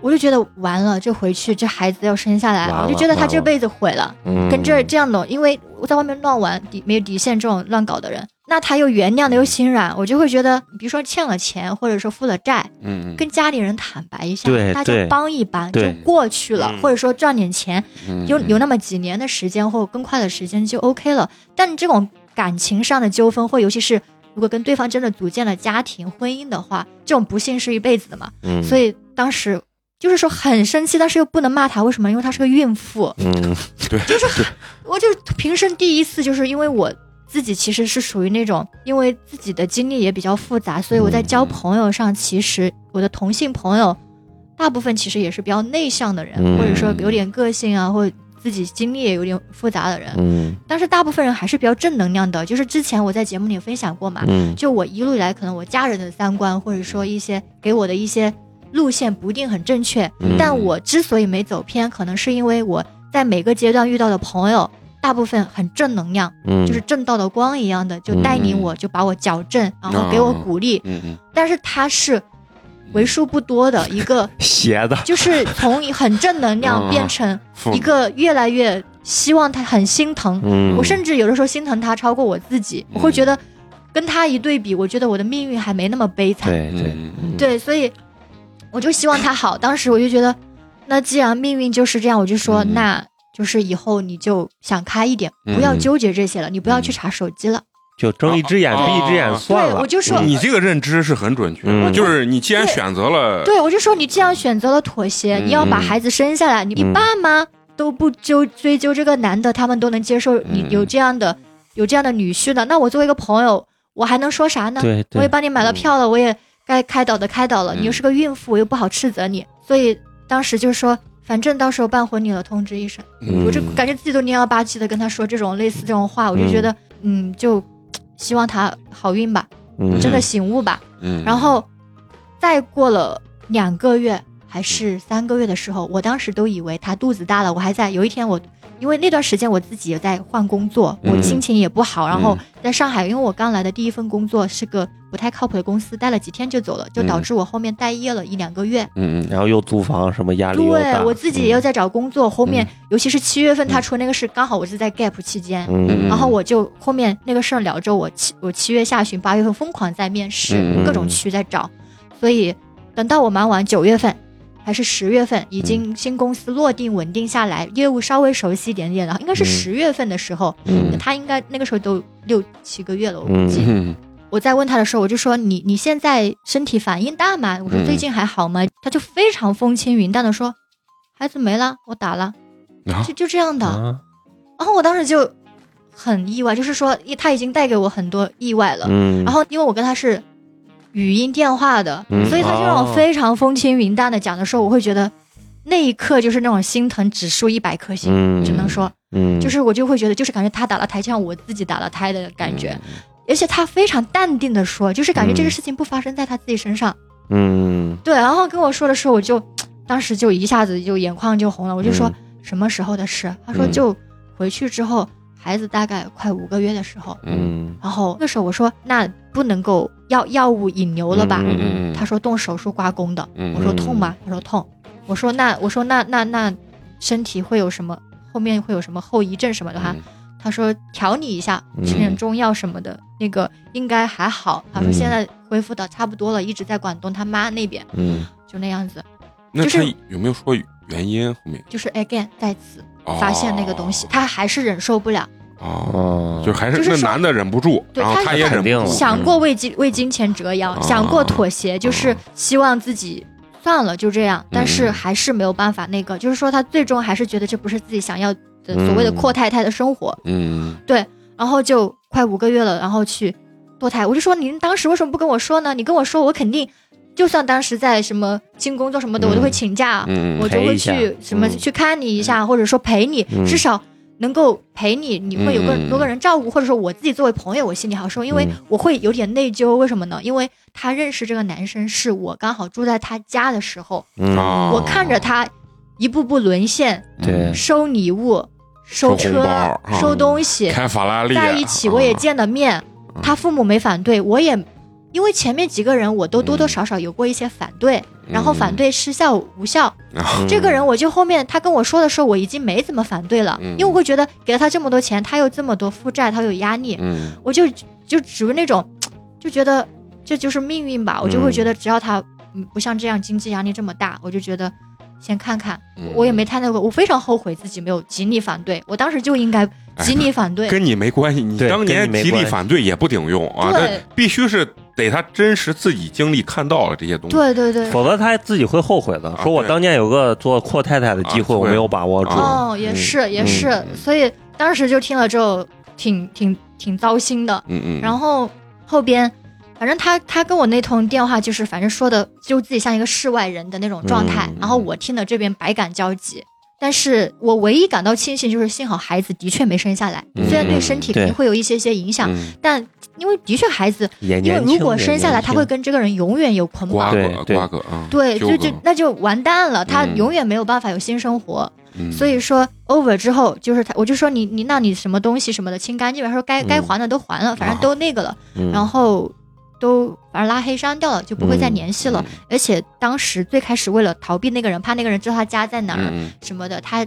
我就觉得完了，这回去这孩子要生下来，了我就觉得他这辈子毁了。嗯，跟这这样的，因为我在外面乱玩，底没有底线这种乱搞的人，那他又原谅的又心软，我就会觉得，比如说欠了钱，或者说负了债，嗯，跟家里人坦白一下，对大家帮一帮就过去了，嗯或者说赚点钱，嗯有有那么几年的时间或更快的时间就 OK 了。但这种感情上的纠纷，或尤其是如果跟对方真的组建了家庭婚姻的话，这种不幸是一辈子的嘛。嗯，所以当时就是说很生气，但是又不能骂他，为什么？因为他是个孕妇。嗯对，就是我就平生第一次，就是因为我自己其实是属于那种，因为自己的经历也比较复杂，所以我在交朋友上，其实我的同性朋友大部分其实也是比较内向的人，嗯。或者说有点个性啊，或者自己经历也有点复杂的人。嗯。但是大部分人还是比较正能量的，就是之前我在节目里分享过嘛，嗯。就我一路以来，可能我家人的三观，或者说一些给我的一些路线不一定很正确，嗯。但我之所以没走偏，可能是因为我在每个阶段遇到的朋友，大部分很正能量，嗯，就是正道的光一样的，就带领我，就把我矫正，然后给我鼓励。嗯嗯。但是他是为数不多的一个，邪的，就是从很正能量嗯变成一个越来越希望他很心疼，嗯，我甚至有的时候心疼他超过我自己，我会觉得跟他一对比，我觉得我的命运还没那么悲惨。对对对，所以我就希望他好。当时我就觉得，那既然命运就是这样，我就说，嗯。那就是以后你就想开一点，嗯不要纠结这些了，你不要去查手机了。就睁一只眼闭一只眼算了。对，我就说你这个认知是很准确就是你既然选择了，对，我就说你既然选择了妥协，嗯你要把孩子生下来，你爸妈都不纠追究这个男的，他们都能接受你嗯。有这样的有这样的女婿的，那我作为一个朋友，我还能说啥呢？对对，我也帮你买了票了，我也该开导的开导了，嗯你又是个孕妇，我又不好斥责你，所以当时就说，反正到时候办婚礼了，通知一声。嗯我就感觉自己都蔫了吧唧的跟他说这种类似这种话，我就觉得，嗯，就希望他好运吧，嗯真的醒悟吧。嗯，然后再过了两个月还是三个月的时候，我当时都以为他肚子大了，我还在有一天我。因为那段时间我自己也在换工作，我嗯。心情也不好，然后嗯。在上海，因为我刚来的第一份工作是个不太靠谱的公司，待了几天就走了，就导致我后面待业了一两个月。嗯嗯然后又租房，什么压力。对我自己也有在找工作，后面嗯。尤其是七月份他出那个事，刚好我是在 gap 期间，嗯，然后我就后面那个事儿聊着，我七我七月下旬八月份疯狂在面试，嗯各种区在找，所以等到我忙完九月份还是十月份，已经新公司落定稳定下来，业务稍微熟悉一点点了，应该是嗯十月份的时候，嗯他应该那个时候都六七个月了，我估嗯计。嗯 我在问他的时候，我就说你你现在身体反应大吗？我说嗯最近还好吗？他就非常风轻云淡的说，孩子没了，我打了，啊就就这样的。啊然后我当时就很意外，就是说他已经带给我很多意外了。嗯，然后因为我跟他是语音电话的，嗯所以他就让哦。我非常风轻云淡的讲的时候，我会觉得那一刻就是那种心疼指数一百颗星，嗯只能说。嗯，就是我就会觉得就是感觉他打了胎，像我自己打了胎的感觉。嗯。而且他非常淡定的说，就是感觉这个事情不发生在他自己身上。嗯。对，然后跟我说的时候，我就 当时就一下子就眼眶就红了，我就说、嗯什么时候的事？他说嗯就回去之后，孩子大概快五个月的时候。嗯嗯。然后那时候我说那不能够药药物引流了吧？嗯嗯他说动手术刮宫的。嗯我说痛吗？他说痛。我说那我说那那那身体会有什么后面会有什么后遗症什么的哈？他说调理一下，嗯吃点中药什么的，那个应该还好。他说嗯现在恢复的差不多了，一直在广东他妈那边，嗯就那样子，那就是他有没有说原因后面就是 again 再次发现那个东西，哦他还是忍受不了，哦，哦，就还是就是那男的忍不住，对然后他也忍不住，肯定了想过为金为金钱折腰，哦想过妥协，就是希望自己算了就这样，但是还是没有办法。那个就是说，他最终还是觉得这不是自己想要的所谓的阔太太的生活，嗯。对然后就快五个月了，然后去堕胎。我就说您当时为什么不跟我说呢？你跟我说，我肯定就算当时在什么新工作什么的，嗯我都会请假，嗯。我就会去什么嗯。去看你一下，或者说陪你，嗯。至少能够陪你，你会有个嗯。多个人照顾，或者说我自己作为朋友，我心里好受，因为嗯。我会有点内疚。为什么呢？因为他认识这个男生是我刚好住在他家的时候，我看着他一步步沦陷，对。收礼物、收车收东西，开法拉利在一起，我也啊见了面，他父母没反对，我也因为前面几个人我都多多少少有过一些反对，然后反对失效无效。啊这个人我就后面他跟我说的时候，我已经没怎么反对了，嗯。因为我会觉得给了他这么多钱，他有这么多负债，他有压力，嗯。我就就属于那种就觉得这就是命运吧，我就会觉得只要他嗯不像这样经济压力这么大，我就觉得。先看看，嗯。我也没太那个，我非常后悔自己没有极力反对，我当时就应该极力反对。跟你没关系，你当年极力反对也不顶用啊，对。必须是得他真实自己经历看到了这些东西，对对对，否则他自己会后悔的。啊说我当年有个做阔太太的机会，啊我没有把握住。哦，也是也是，嗯。所以当时就听了之后挺挺挺糟心的。嗯嗯，然后后边，反正他他跟我那通电话就是反正说的就自己像一个世外人的那种状态，嗯。然后我听了这边百感交集。但是我唯一感到庆幸就是幸好孩子的确没生下来，嗯虽然对身体肯定会有一些些影响，嗯但因为的确孩子，因为如果生下来他会跟这个人永远有捆绑。瓜葛对对。瓜葛啊，对，就就那就完蛋了，他嗯永远没有办法有新生活。嗯。所以说 over 之后，就是他，我就说你你那你什么东西什么的清干净吧，他说该嗯。该还的都还了，反正都那个了，嗯。然后都反正拉黑删掉了，就不会再联系了。而且当时最开始为了逃避那个人，怕那个人知道他家在哪儿、嗯什么的，他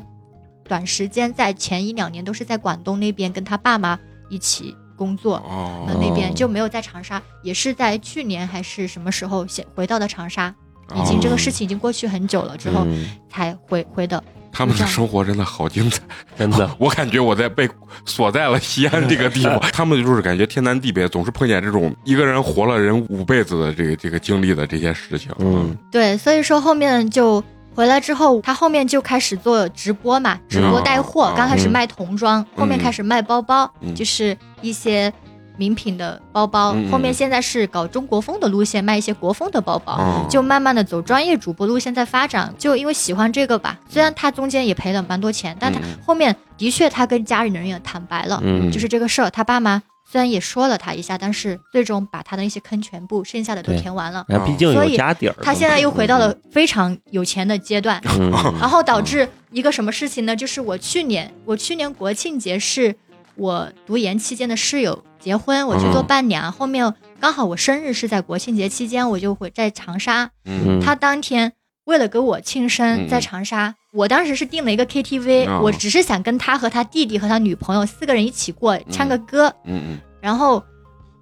短时间在前一两年都是在广东那边跟他爸妈一起工作。那边就没有在长沙，也是在去年还是什么时候先回到的长沙，已经这个事情已经过去很久了之后，嗯才回回的。他们的生活真的好精彩，真的，我感觉我在被锁在了西安这个地方，他们就是感觉天南地北，总是碰见这种一个人活了人五辈子的这个这个经历的这些事情。嗯，对，所以说后面就回来之后，他后面就开始做直播嘛，直播带货，嗯。刚开始卖童装，后面开始卖包包，嗯。就是一些。名品的包包，后面现在是搞中国风的路线，卖一些国风的包包，嗯就慢慢的走专业主播路线在发展。就因为喜欢这个吧，虽然他中间也赔了蛮多钱，但他嗯。后面的确他跟家里人也坦白了，嗯。就是这个事儿，他爸妈虽然也说了他一下，但是最终把他的那些坑全部剩下的都填完了。所以有家底儿，他现在又回到了非常有钱的阶段，嗯，然后导致一个什么事情呢？就是我去年，我去年国庆节是我读研期间的室友结婚，我去做伴娘，后面刚好我生日是在国庆节期间，我就会在长沙。嗯。他当天为了给我庆嗯。生，在长沙，我当时是订了一个 KTV，、哦。我只是想跟他和他弟弟和他女朋友四个人一起过，唱个歌，嗯嗯然后。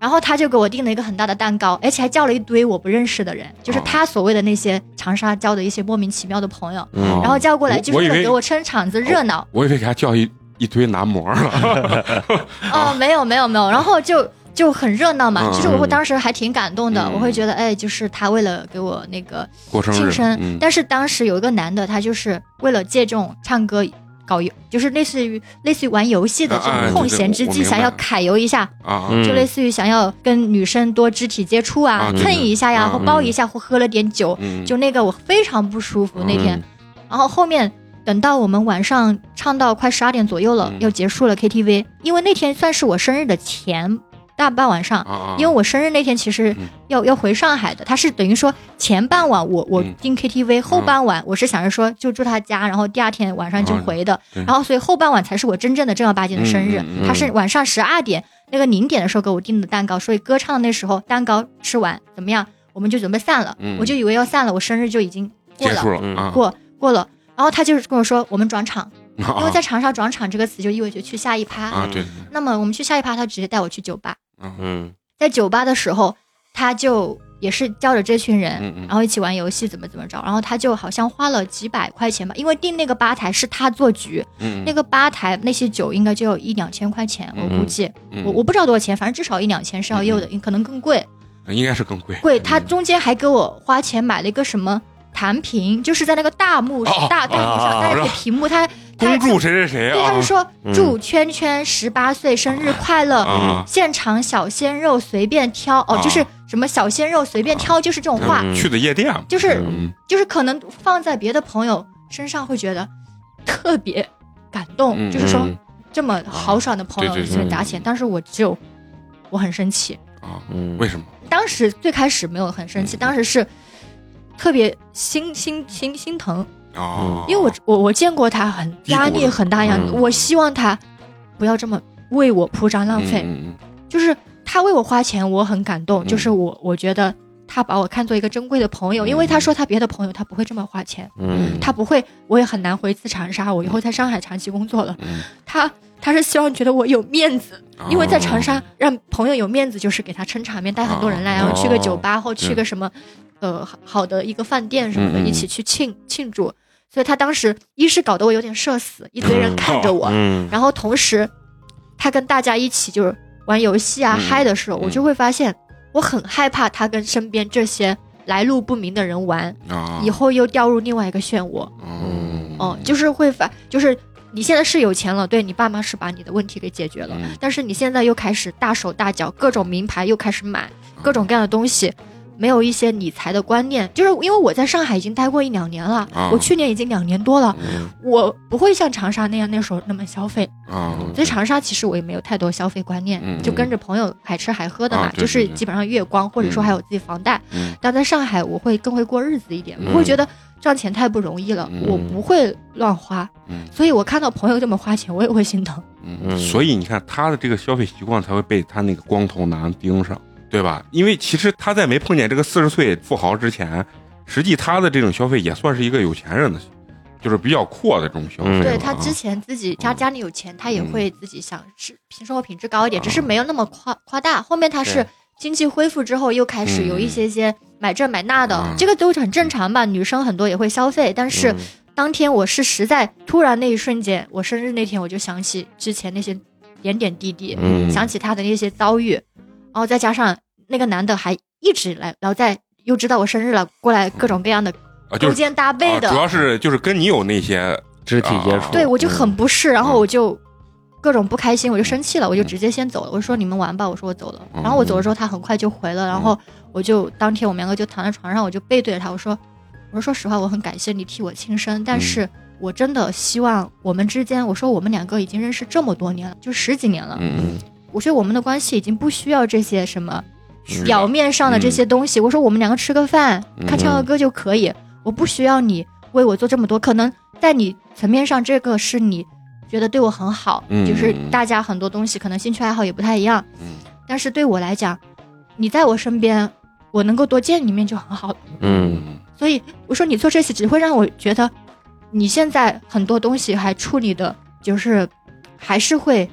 然后他就给我订了一个很大的蛋糕，而且还叫了一堆我不认识的人，就是哦。他所谓的那些长沙交的一些莫名其妙的朋友，嗯。然后叫过来就是为为了给我撑场子热闹。我以为给他叫一一堆男模了。哦，没有没有没有，然后就就很热闹嘛，嗯就是我会当时还挺感动的，嗯。我会觉得哎，就是他为了给我那个过生日庆生，嗯。但是当时有一个男的，他就是为了借这种唱歌。搞游就是类似于类似于玩游戏的这种空闲之际，想要揩油一下，就类似于想要跟女生多肢体接触啊蹭一下呀，或抱一下，或喝了点酒，嗯，就那个我非常不舒服那天。嗯然后后面等到我们晚上唱到快十二点左右了，嗯。要结束了 KTV，因为那天算是我生日的前大半晚上。因为我生日那天其实嗯。要、要回上海的，他是等于说前半晚我我嗯。订 KTV，、后半晚我是想着说就住他家，然后第二天晚上就回的，对然后所以后半晚才是我真正的正儿八经的生日，他是晚上十二点那个零点的时候给我订的蛋糕，所以歌唱的那时候蛋糕吃完怎么样，我们就准备散了，嗯。我就以为要散了，我生日就已经过了结束。了嗯。啊，过过了，然后他就是跟我说我们转场，因因为在长沙转场这个词就意味着去下一趴。啊对，那么我们去下一趴，他直接带我去酒吧，嗯。嗯。在酒吧的时候，他就也是叫着这群人，嗯嗯。然后一起玩游戏，怎么怎么着，然后他就好像花了几百块钱吧，因为订那个吧台是他做局，嗯那个吧台那些酒应该就有一两千块钱，我估计，嗯。我我不知道多少钱，反正至少一两千是要有的，可能更贵。应该是更贵，贵，他嗯。中间还给我花钱买了一个什么弹屏，就是在那个大幕哦大大幕上哦带了个屏幕，他他恭祝谁谁谁对，啊，他是说嗯。祝圈圈十八岁生日快乐，啊现场小鲜肉随便挑哦，啊。就是什么小鲜肉随便挑，就是这种话，嗯。去的夜店，就是嗯。就是可能放在别的朋友身上会觉得特别感动，嗯就是说嗯。这么豪爽的朋友对对随便砸钱，但是我只有我很生气，啊，嗯，为什么？当时最开始没有很生气，嗯。当时是特别心心心心疼，啊，因为我我我见过他很压力很大样我希望他不要这么为我铺张浪费，就是他为我花钱，我很感动，嗯。就是我我觉得他把我看作一个珍贵的朋友，因为他说他别的朋友他不会这么花钱，嗯。他不会，我也很难回一次长沙，我以后在上海长期工作了，嗯。他他是希望觉得我有面子，嗯，因为在长沙让朋友有面子，就是给他撑场面，带很多人来，哦。然后去个酒吧或去个什么，呃，好好的一个饭店什么的，一起去庆庆祝。所以他当时一是搞得我有点社死，一堆人看着我，嗯然后同时他跟大家一起就是玩游戏啊、嗯嗨的时候，嗯我就会发现我很害怕他跟身边这些来路不明的人玩，啊，以后又掉入另外一个漩涡。嗯哦、就是会发，就是你现在是有钱了，对你爸妈是把你的问题给解决了，嗯但是你现在又开始大手大脚，各种名牌又开始买，各种各样的东西。没有一些理财的观念，就是因为我在上海已经待过一两年了，啊。我去年已经两年多了，嗯。我不会像长沙那样那时候那么消费。啊，在长沙其实我也没有太多消费观念，嗯就跟着朋友海吃海喝的嘛，啊就是基本上月光，或者说还有自己房贷。嗯。但在上海，我会更会过日子一点，嗯。我会觉得赚钱太不容易了，嗯。我不会乱花，嗯。所以我看到朋友这么花钱，我也会心疼。所以你看他的这个消费习惯才会被他那个光头男盯上，对吧？因为其实他在没碰见这个四十岁富豪之前，实际他的这种消费也算是一个有钱人的，就是比较阔的这种消费。对他之前自己家家里有钱，他也会自己想是平生活品质高一点，啊只是没有那么夸夸大。后面他是经济恢复之后，又开始有一些些买这买那的嗯，这个都很正常吧。女生很多也会消费，但是嗯当天我是实在突然那一瞬间，我生日那天我就想起之前那些点点滴滴，嗯想起他的那些遭遇，然后再加上那个男的还一直来，然后再又知道我生日了，过来各种各样的勾肩搭背的，啊主要是就是跟你有那些肢体接触，对我就很不适，然后嗯我就各种不开心，我就生气了，我就直接先走了。我说你们玩吧，我说我走了。嗯然后我走的时候，他很快就回了，然后我就当天我们两个就躺在床上，我就背对着他，我说我说说实话，我很感谢你替我庆生，但是我真的希望我们之间，我说我们两个已经认识这么多年了，就十几年了，嗯我觉得我们的关系已经不需要这些什么嗯表面上的这些东西。我说我们两个吃个饭，嗯看唱个歌就可以，我不需要你为我做这么多。可能在你层面上，这个是你觉得对我很好，嗯就是大家很多东西可能兴趣爱好也不太一样，嗯但是对我来讲，你在我身边，我能够多见你一面就很好。嗯所以我说你做这些只会让我觉得，你现在很多东西还处理的，就是还是会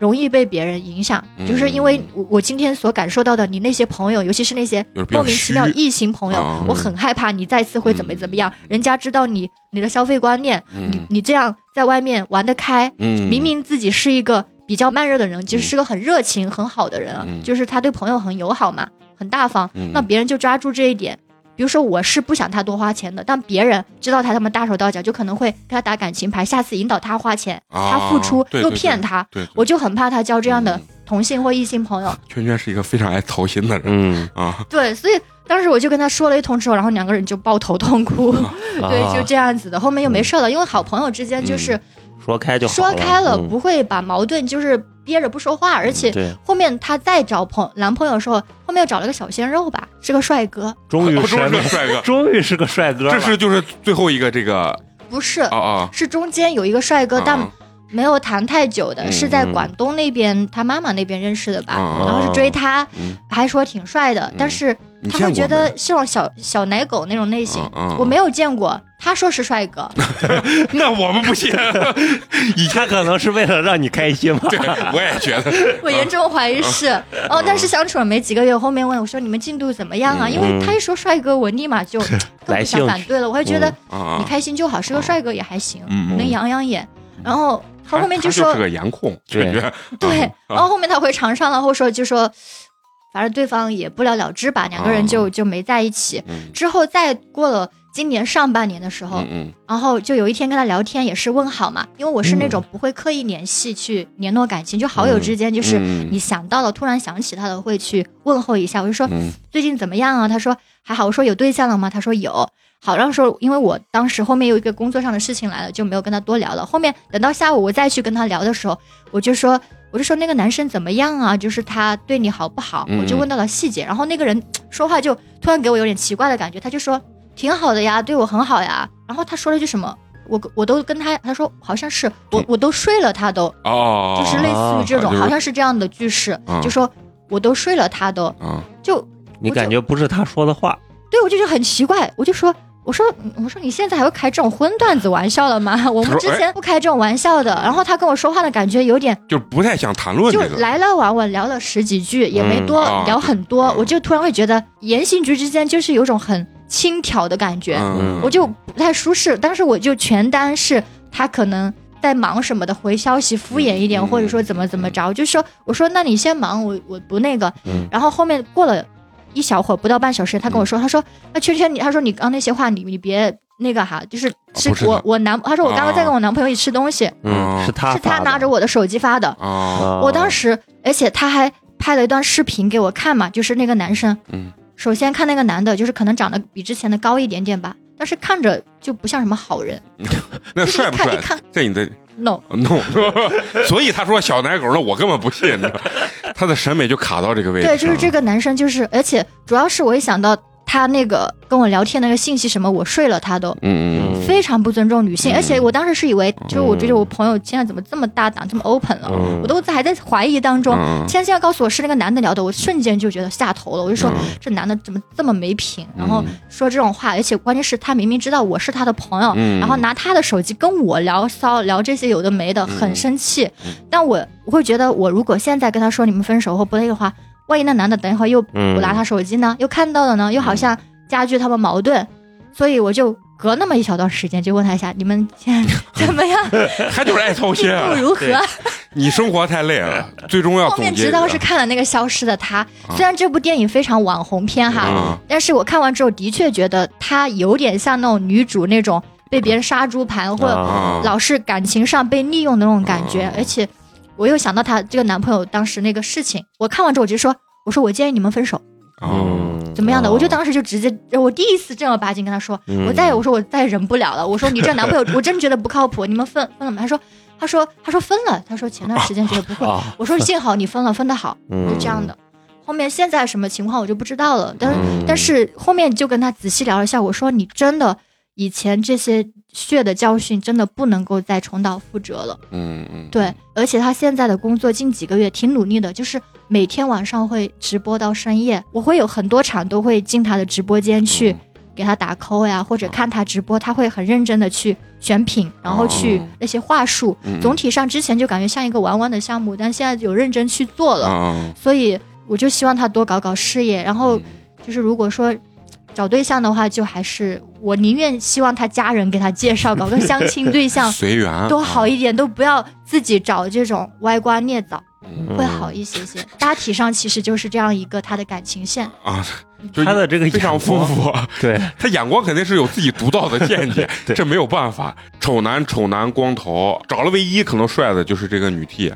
容易被别人影响，嗯就是因为我我今天所感受到的，你那些朋友，尤其是那些莫名其妙异性朋友，啊我很害怕你再次会怎么怎么样，人家知道你你的消费观念，你嗯。你这样在外面玩得开，嗯，明明自己是一个比较慢热的人，其实是个很热情、很好的人就是他对朋友很友好嘛，很大方。嗯。那别人就抓住这一点，比如说我是不想他多花钱的，但别人知道他他们大手大脚，就可能会跟他打感情牌，下次引导他花钱，啊他付出又对对对骗他，对，对我就很怕他交这样的嗯。同性或异性朋友。圈圈是一个非常爱操心的人。嗯，啊，对，所以当时我就跟他说了一通之后，然后两个人就抱头痛哭，对，啊就这样子的。后面又没事了，因为好朋友之间就是说开就好说开了，嗯。不会把矛盾就是憋着不说话，而且，后面他再找朋男朋友的时候，后面又找了个小鲜肉吧，是个帅哥，终于哦终于是是个帅哥，终于是个帅哥，这是就是最后一个这个不是，啊啊，是中间有一个帅哥，啊。但没有谈太久的，嗯是在广东那边他妈妈那边认识的吧，啊然后是追他，嗯。还说挺帅的，但是他会觉得是种小小奶狗那种类型，我没有见过，他说是帅哥，那我们不信，以前他可能是为了让你开心嘛，对我也觉得，我严重怀疑是。哦，但是相处了没几个月，后面问我说你们进度怎么样啊？嗯。因为他一说帅哥，我立马就更不想反对了，我还觉得啊。你开心就好，是个帅哥也还行，能养养眼。然后他后面就说是个颜控，对。感觉。对，啊然后后面他回长沙了，后说就说，反正对方也不了了之吧，两个人就就没在一起。嗯。之后再过了今年上半年的时候，嗯嗯然后就有一天跟他聊天，也是问好嘛，因为我是那种不会刻意联系去联络感情，就好友之间就是嗯你想到了，突然想起他了，会去问候一下。我就说嗯最近怎么样啊？他说还好。我说有对象了吗？他说有。好，然后说因为我当时后面有一个工作上的事情来了，就没有跟他多聊了。后面等到下午我再去跟他聊的时候，我就说我就说那个男生怎么样啊？就是他对你好不好？嗯我就问到了细节。然后那个人说话就突然给我有点奇怪的感觉，他就说挺好的呀，对我很好呀。然后他说了句什么？我我都跟他他说好像是我我都睡了他都，哦，就是类似于这种，就是好像是这样的句式，嗯就说我都睡了他都，啊就你感觉不是他说的话，对我就觉得很奇怪，我就说。我说，我说你现在还会开这种荤段子玩笑了吗？我们之前不开这种玩笑的。然后他跟我说话的感觉有点，就不太想谈论就这个，来来往往聊了十几句，也没多嗯啊聊很多，嗯我就突然会觉得言行举止之间就是有种很轻佻的感觉，嗯，我就不太舒适。当时我就全当是他可能在忙什么的，回消息敷衍一点，嗯或者说怎么怎么着，就说我说那你先忙，我我不那个。嗯。然后后面过了一小会儿，不到半小时，他跟我说，他说那圈圈你，他说你刚那些话你你别那个哈，就是是我我男，他说我刚刚在跟我男朋友一起吃东西，是他是他拿着我的手机发的。我当时，而且他还拍了一段视频给我看嘛，就是那个男生，嗯，首先看那个男的，就是可能长得比之前的高一点点吧，但是看着就不像什么好人。那帅不帅一看一看？在你的 no，no，所以他说小奶狗，那我根本不信，他的审美就卡到这个位置对，就是这个男生，就是而且主要是我一想到他那个跟我聊天那个信息什么，我睡了他都。嗯，非常不尊重女性，嗯。而且我当时是以为，就是我觉得我朋友现在怎么这么大胆，这么 open 了，嗯。我都还在怀疑当中。嗯。现在告诉我是那个男的聊的，我瞬间就觉得下头了，我就说、嗯。这男的怎么这么没品，然后嗯说这种话，而且关键是他明明知道我是他的朋友，嗯。然后拿他的手机跟我聊骚聊这些有的没的，很生气。嗯但我我会觉得，我如果现在跟他说你们分手或不那个话，万一那男的等一会儿又嗯。不拿他手机呢，又看到了呢，又好像加剧他们矛盾，所以我就隔那么一小段时间就问他一下，你们现在 怎么样？他就是爱操心进啊度！如何？你生活太累了，最终要后面。直到是看了那个《消失的她》，虽然这部电影非常网红片哈，啊但是我看完之后的确觉得她有点像那种女主那种被别人杀猪盘或老是感情上被利用的那种感觉，啊。而且我又想到她这个男朋友当时那个事情，我看完之后我就说，我说我建议你们分手，嗯，怎么样的？哦。我就当时就直接，我第一次正儿八经跟他说，嗯。我再我说我再也忍不了了，我说你这男朋友 我真觉得不靠谱，你们分分了吗？他说他说他说分了，他说前段时间觉得不会，啊，我说幸好你分了，分的好，嗯。就这样的。后面现在什么情况我就不知道了，但但是后面就跟他仔细聊了一下，我说你真的以前这些血的教训真的不能够再重蹈覆辙了。嗯嗯，对，而且他现在的工作近几个月挺努力的，就是每天晚上会直播到深夜，我会有很多场都会进他的直播间去嗯给他打 call 呀，或者看他直播，他会很认真的去选品，然后去哦那些话术。嗯总体上之前就感觉像一个玩玩的项目，但现在有认真去做了，啊，所以我就希望他多搞搞事业，然后嗯就是如果说。找对象的话，就还是我宁愿希望他家人给他介绍，搞个相亲对象，随缘。都好一点，都不要自己找这种歪瓜裂枣，嗯。会好一些些。大体上其实就是这样一个他的感情线。啊，就他的这个非常丰富。对，他眼光肯定是有自己独到的见解，对。这没有办法。丑男丑男光头，找了唯一可能帅的就是这个女 T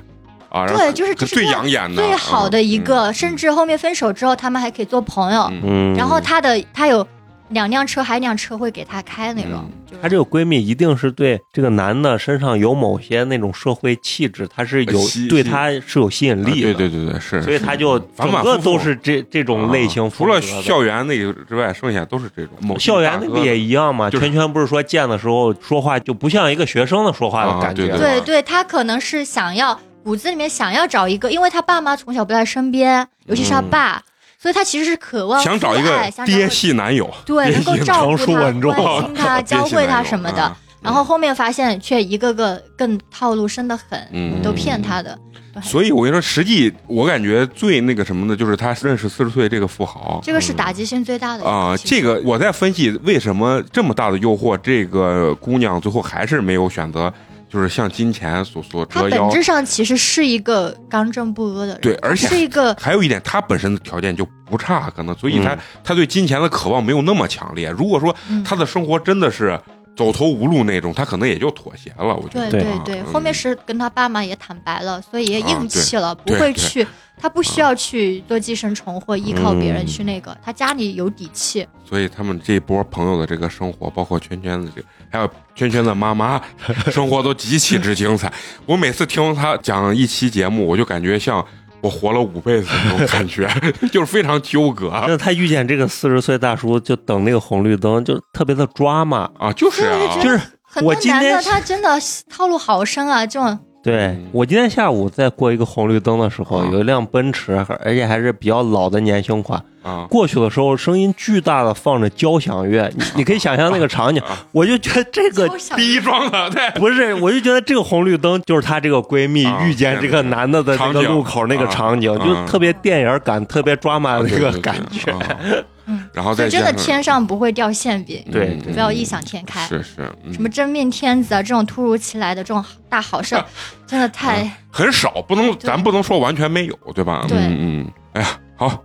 对，就是这是最养眼的、最好的一嗯个，甚至后面分手之后，他们还可以做朋友。嗯嗯，然后他的他有两辆车，还一辆车会给他开那种嗯。就是她这个闺蜜一定是对这个男的身上有某些那种社会气质，她是有对他是有吸引啊力的，对对对对，是。所以他就整个反反复复都是这这种类型啊除了校园那个之外，剩下都是这种。某校园那个也一样嘛，就是圈圈不是说见的时候说话就不像一个学生的说话的感觉，啊对对对，他可能是想要骨子里面想要找一个，因为他爸妈从小不在身边，尤其是他嗯。爸，所以他其实是渴望想找一个爹系男友，对，能够照顾他、关心他、教会他什么的。啊然后后面发现却一个个更套路深的很，嗯。都骗他的。所以我跟你说，实际我感觉最那个什么的，就是他认识四十岁这个富豪。这个是打击性最大的啊、这个我在分析为什么这么大的诱惑，这个姑娘最后还是没有选择，就是像金钱所所折腰。本质上其实是一个刚正不阿的人，对而且是一个还有一点，他本身的条件就不差，可能所以他、嗯他对金钱的渴望没有那么强烈。如果说嗯他的生活真的是走投无路那种，他可能也就妥协了。我觉得对对对后面是跟他爸妈也坦白了，所以也啊硬气了，不会去，他不需要去做寄生虫或依靠别人嗯去那个，他家里有底气。所以他们这一波朋友的这个生活，包括圈圈的这个，还有圈圈的妈妈生活都极其之精彩。我每次听他讲一期节目，我就感觉像我活了五辈子那种感觉，就是非常纠葛那他遇见这个四十岁大叔，就等那个红绿灯，就特别的抓嘛。啊，就是啊，就是很多我今天男的他真的套路好深啊，这种对嗯。我今天下午在过一个红绿灯的时候，啊。有一辆奔驰，而且还是比较老的年轻款。啊，过去的时候，声音巨大的放着交响乐，你 你可以想象那个场景啊，我就觉得这个交响第一桩的对。不是，我就觉得这个红绿灯就是她这个闺蜜啊遇见这个男的的那个路口那个啊。场景，啊。就特别电影感、特别抓马的那个感觉。然后再真的天上不会掉馅饼，对嗯不要异想天开。是是，嗯什么真命天子啊，这种突如其来的这种大好事，真的太很少，不能咱不能说完全没有，对吧？对嗯嗯，哎呀，好。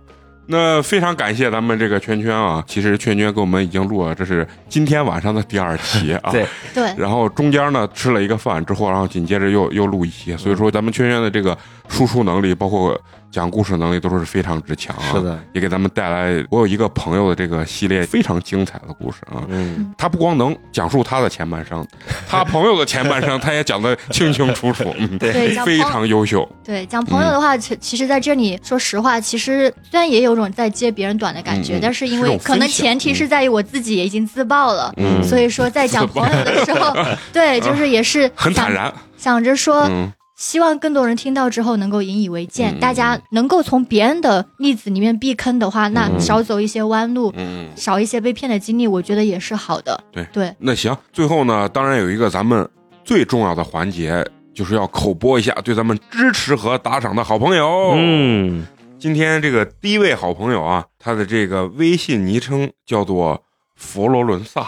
那非常感谢咱们这个圈圈啊，其实圈圈给我们已经录了，这是今天晚上的第二期啊。对对。然后中间呢吃了一个饭之后，然后紧接着又又录一期，所以说咱们圈圈的这个输出能力，包括讲故事能力都是非常之强啊。是的，也给咱们带来我有一个朋友的这个系列非常精彩的故事啊。嗯，他不光能讲述他的前半生，他朋友的前半生他也讲得清清楚楚，嗯，对，非常优秀。对讲朋友的话，其其实在这里说实话，其实虽然也有种在揭别人短的感觉，但是因为可能前提是在于我自己也已经自爆了，嗯。所以说在讲朋友的时候，对，就是也是想很坦然，想着说，嗯希望更多人听到之后能够引以为戒，嗯。大家能够从别人的例子里面避坑的话，那嗯。少走一些弯路，嗯，少一些被骗的经历，我觉得也是好的。对对，那行，最后呢，当然有一个咱们最重要的环节，就是要口播一下对咱们支持和打赏的好朋友。，嗯，今天这个第一位好朋友啊，他的这个微信昵称叫做佛罗伦萨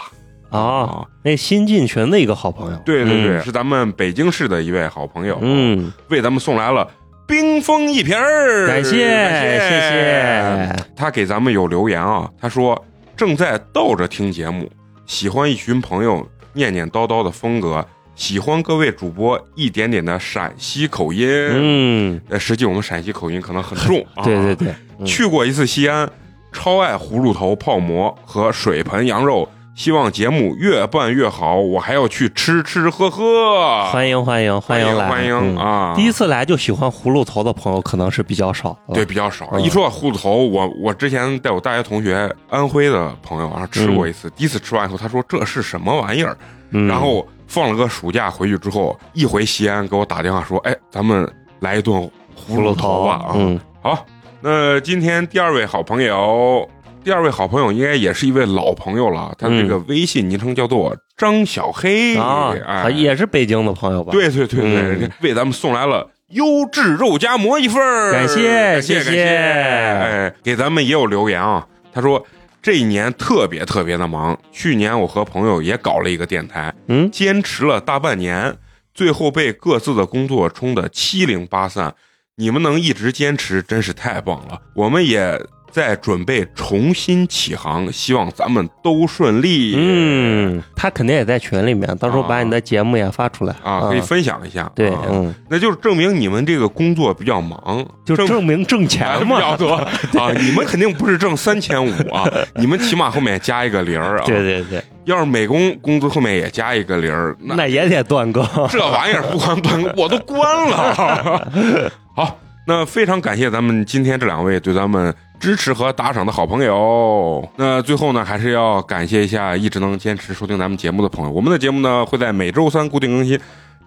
啊，那新进群的一个好朋友，对对对，是咱们北京市的一位好朋友，嗯，为咱们送来了冰封一瓶儿，感谢谢。谢。他给咱们有留言啊，他说正在倒着听节目，喜欢一群朋友念念叨叨的风格。喜欢各位主播一点点的陕西口音，嗯，呃，实际我们陕西口音可能很重，对对对。去过一次西安，超爱葫芦头泡馍和水盆羊肉，希望节目越办越好，我还要去吃吃喝喝。欢迎欢迎欢迎来欢迎啊！第一次来就喜欢葫芦头的朋友可能是比较少，对，比较少。一说葫芦头，我我之前带我大学同学安徽的朋友啊吃过一次，第一次吃完以后，他说这是什么玩意儿，然后。放了个暑假回去之后，一回西安给我打电话说：“哎，咱们来一顿葫芦头吧！”啊，好，那今天第二位好朋友，第二位好朋友应该也是一位老朋友了，他这个微信昵称叫做张小黑啊，也是北京的朋友吧？对对对对，为咱们送来了优质肉夹馍一份儿感谢谢谢，哎，给咱们也有留言啊，他说。这一年特别特别的忙，去年我和朋友也搞了一个电台，嗯，坚持了大半年，最后被各自的工作冲得七零八散。你们能一直坚持，真是太棒了。我们也。在准备重新起航，希望咱们都顺利。嗯，他肯定也在群里面，到时候把你的节目也发出来啊，可以分享一下。对，嗯，那就是证明你们这个工作比较忙，就证明挣钱嘛比较多啊。你们肯定不是挣三千五啊，你们起码后面加一个零啊。对对对，要是美工工资后面也加一个零，那也得断更。这玩意儿不光断更，我都关了。好，那非常感谢咱们今天这两位对咱们。支持和打赏的好朋友，那最后呢，还是要感谢一下一直能坚持收听咱们节目的朋友。我们的节目呢会在每周三固定更新。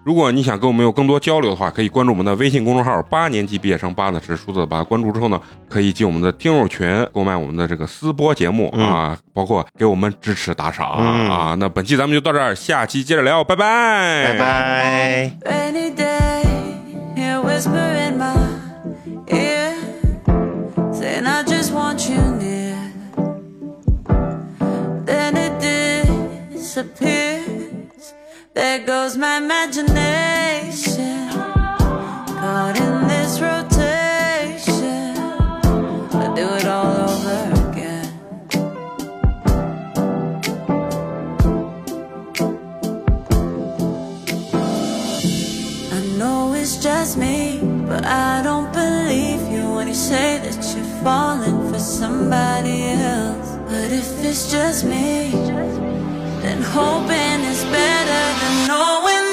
如果你想跟我们有更多交流的话，可以关注我们的微信公众号“八年级毕业生”，八呢是数字八。关注之后呢，可以进我们的听友群，购买我们的这个私播节目啊，包括给我们支持打赏啊。那本期咱们就到这儿，下期接着聊，拜拜，拜拜。Disappears. There goes my imagination. Caught in this rotation. I do it all over again. I know it's just me, but I don't believe you when you say that you're falling for somebody else. But if it's just me, then hoping is better than knowing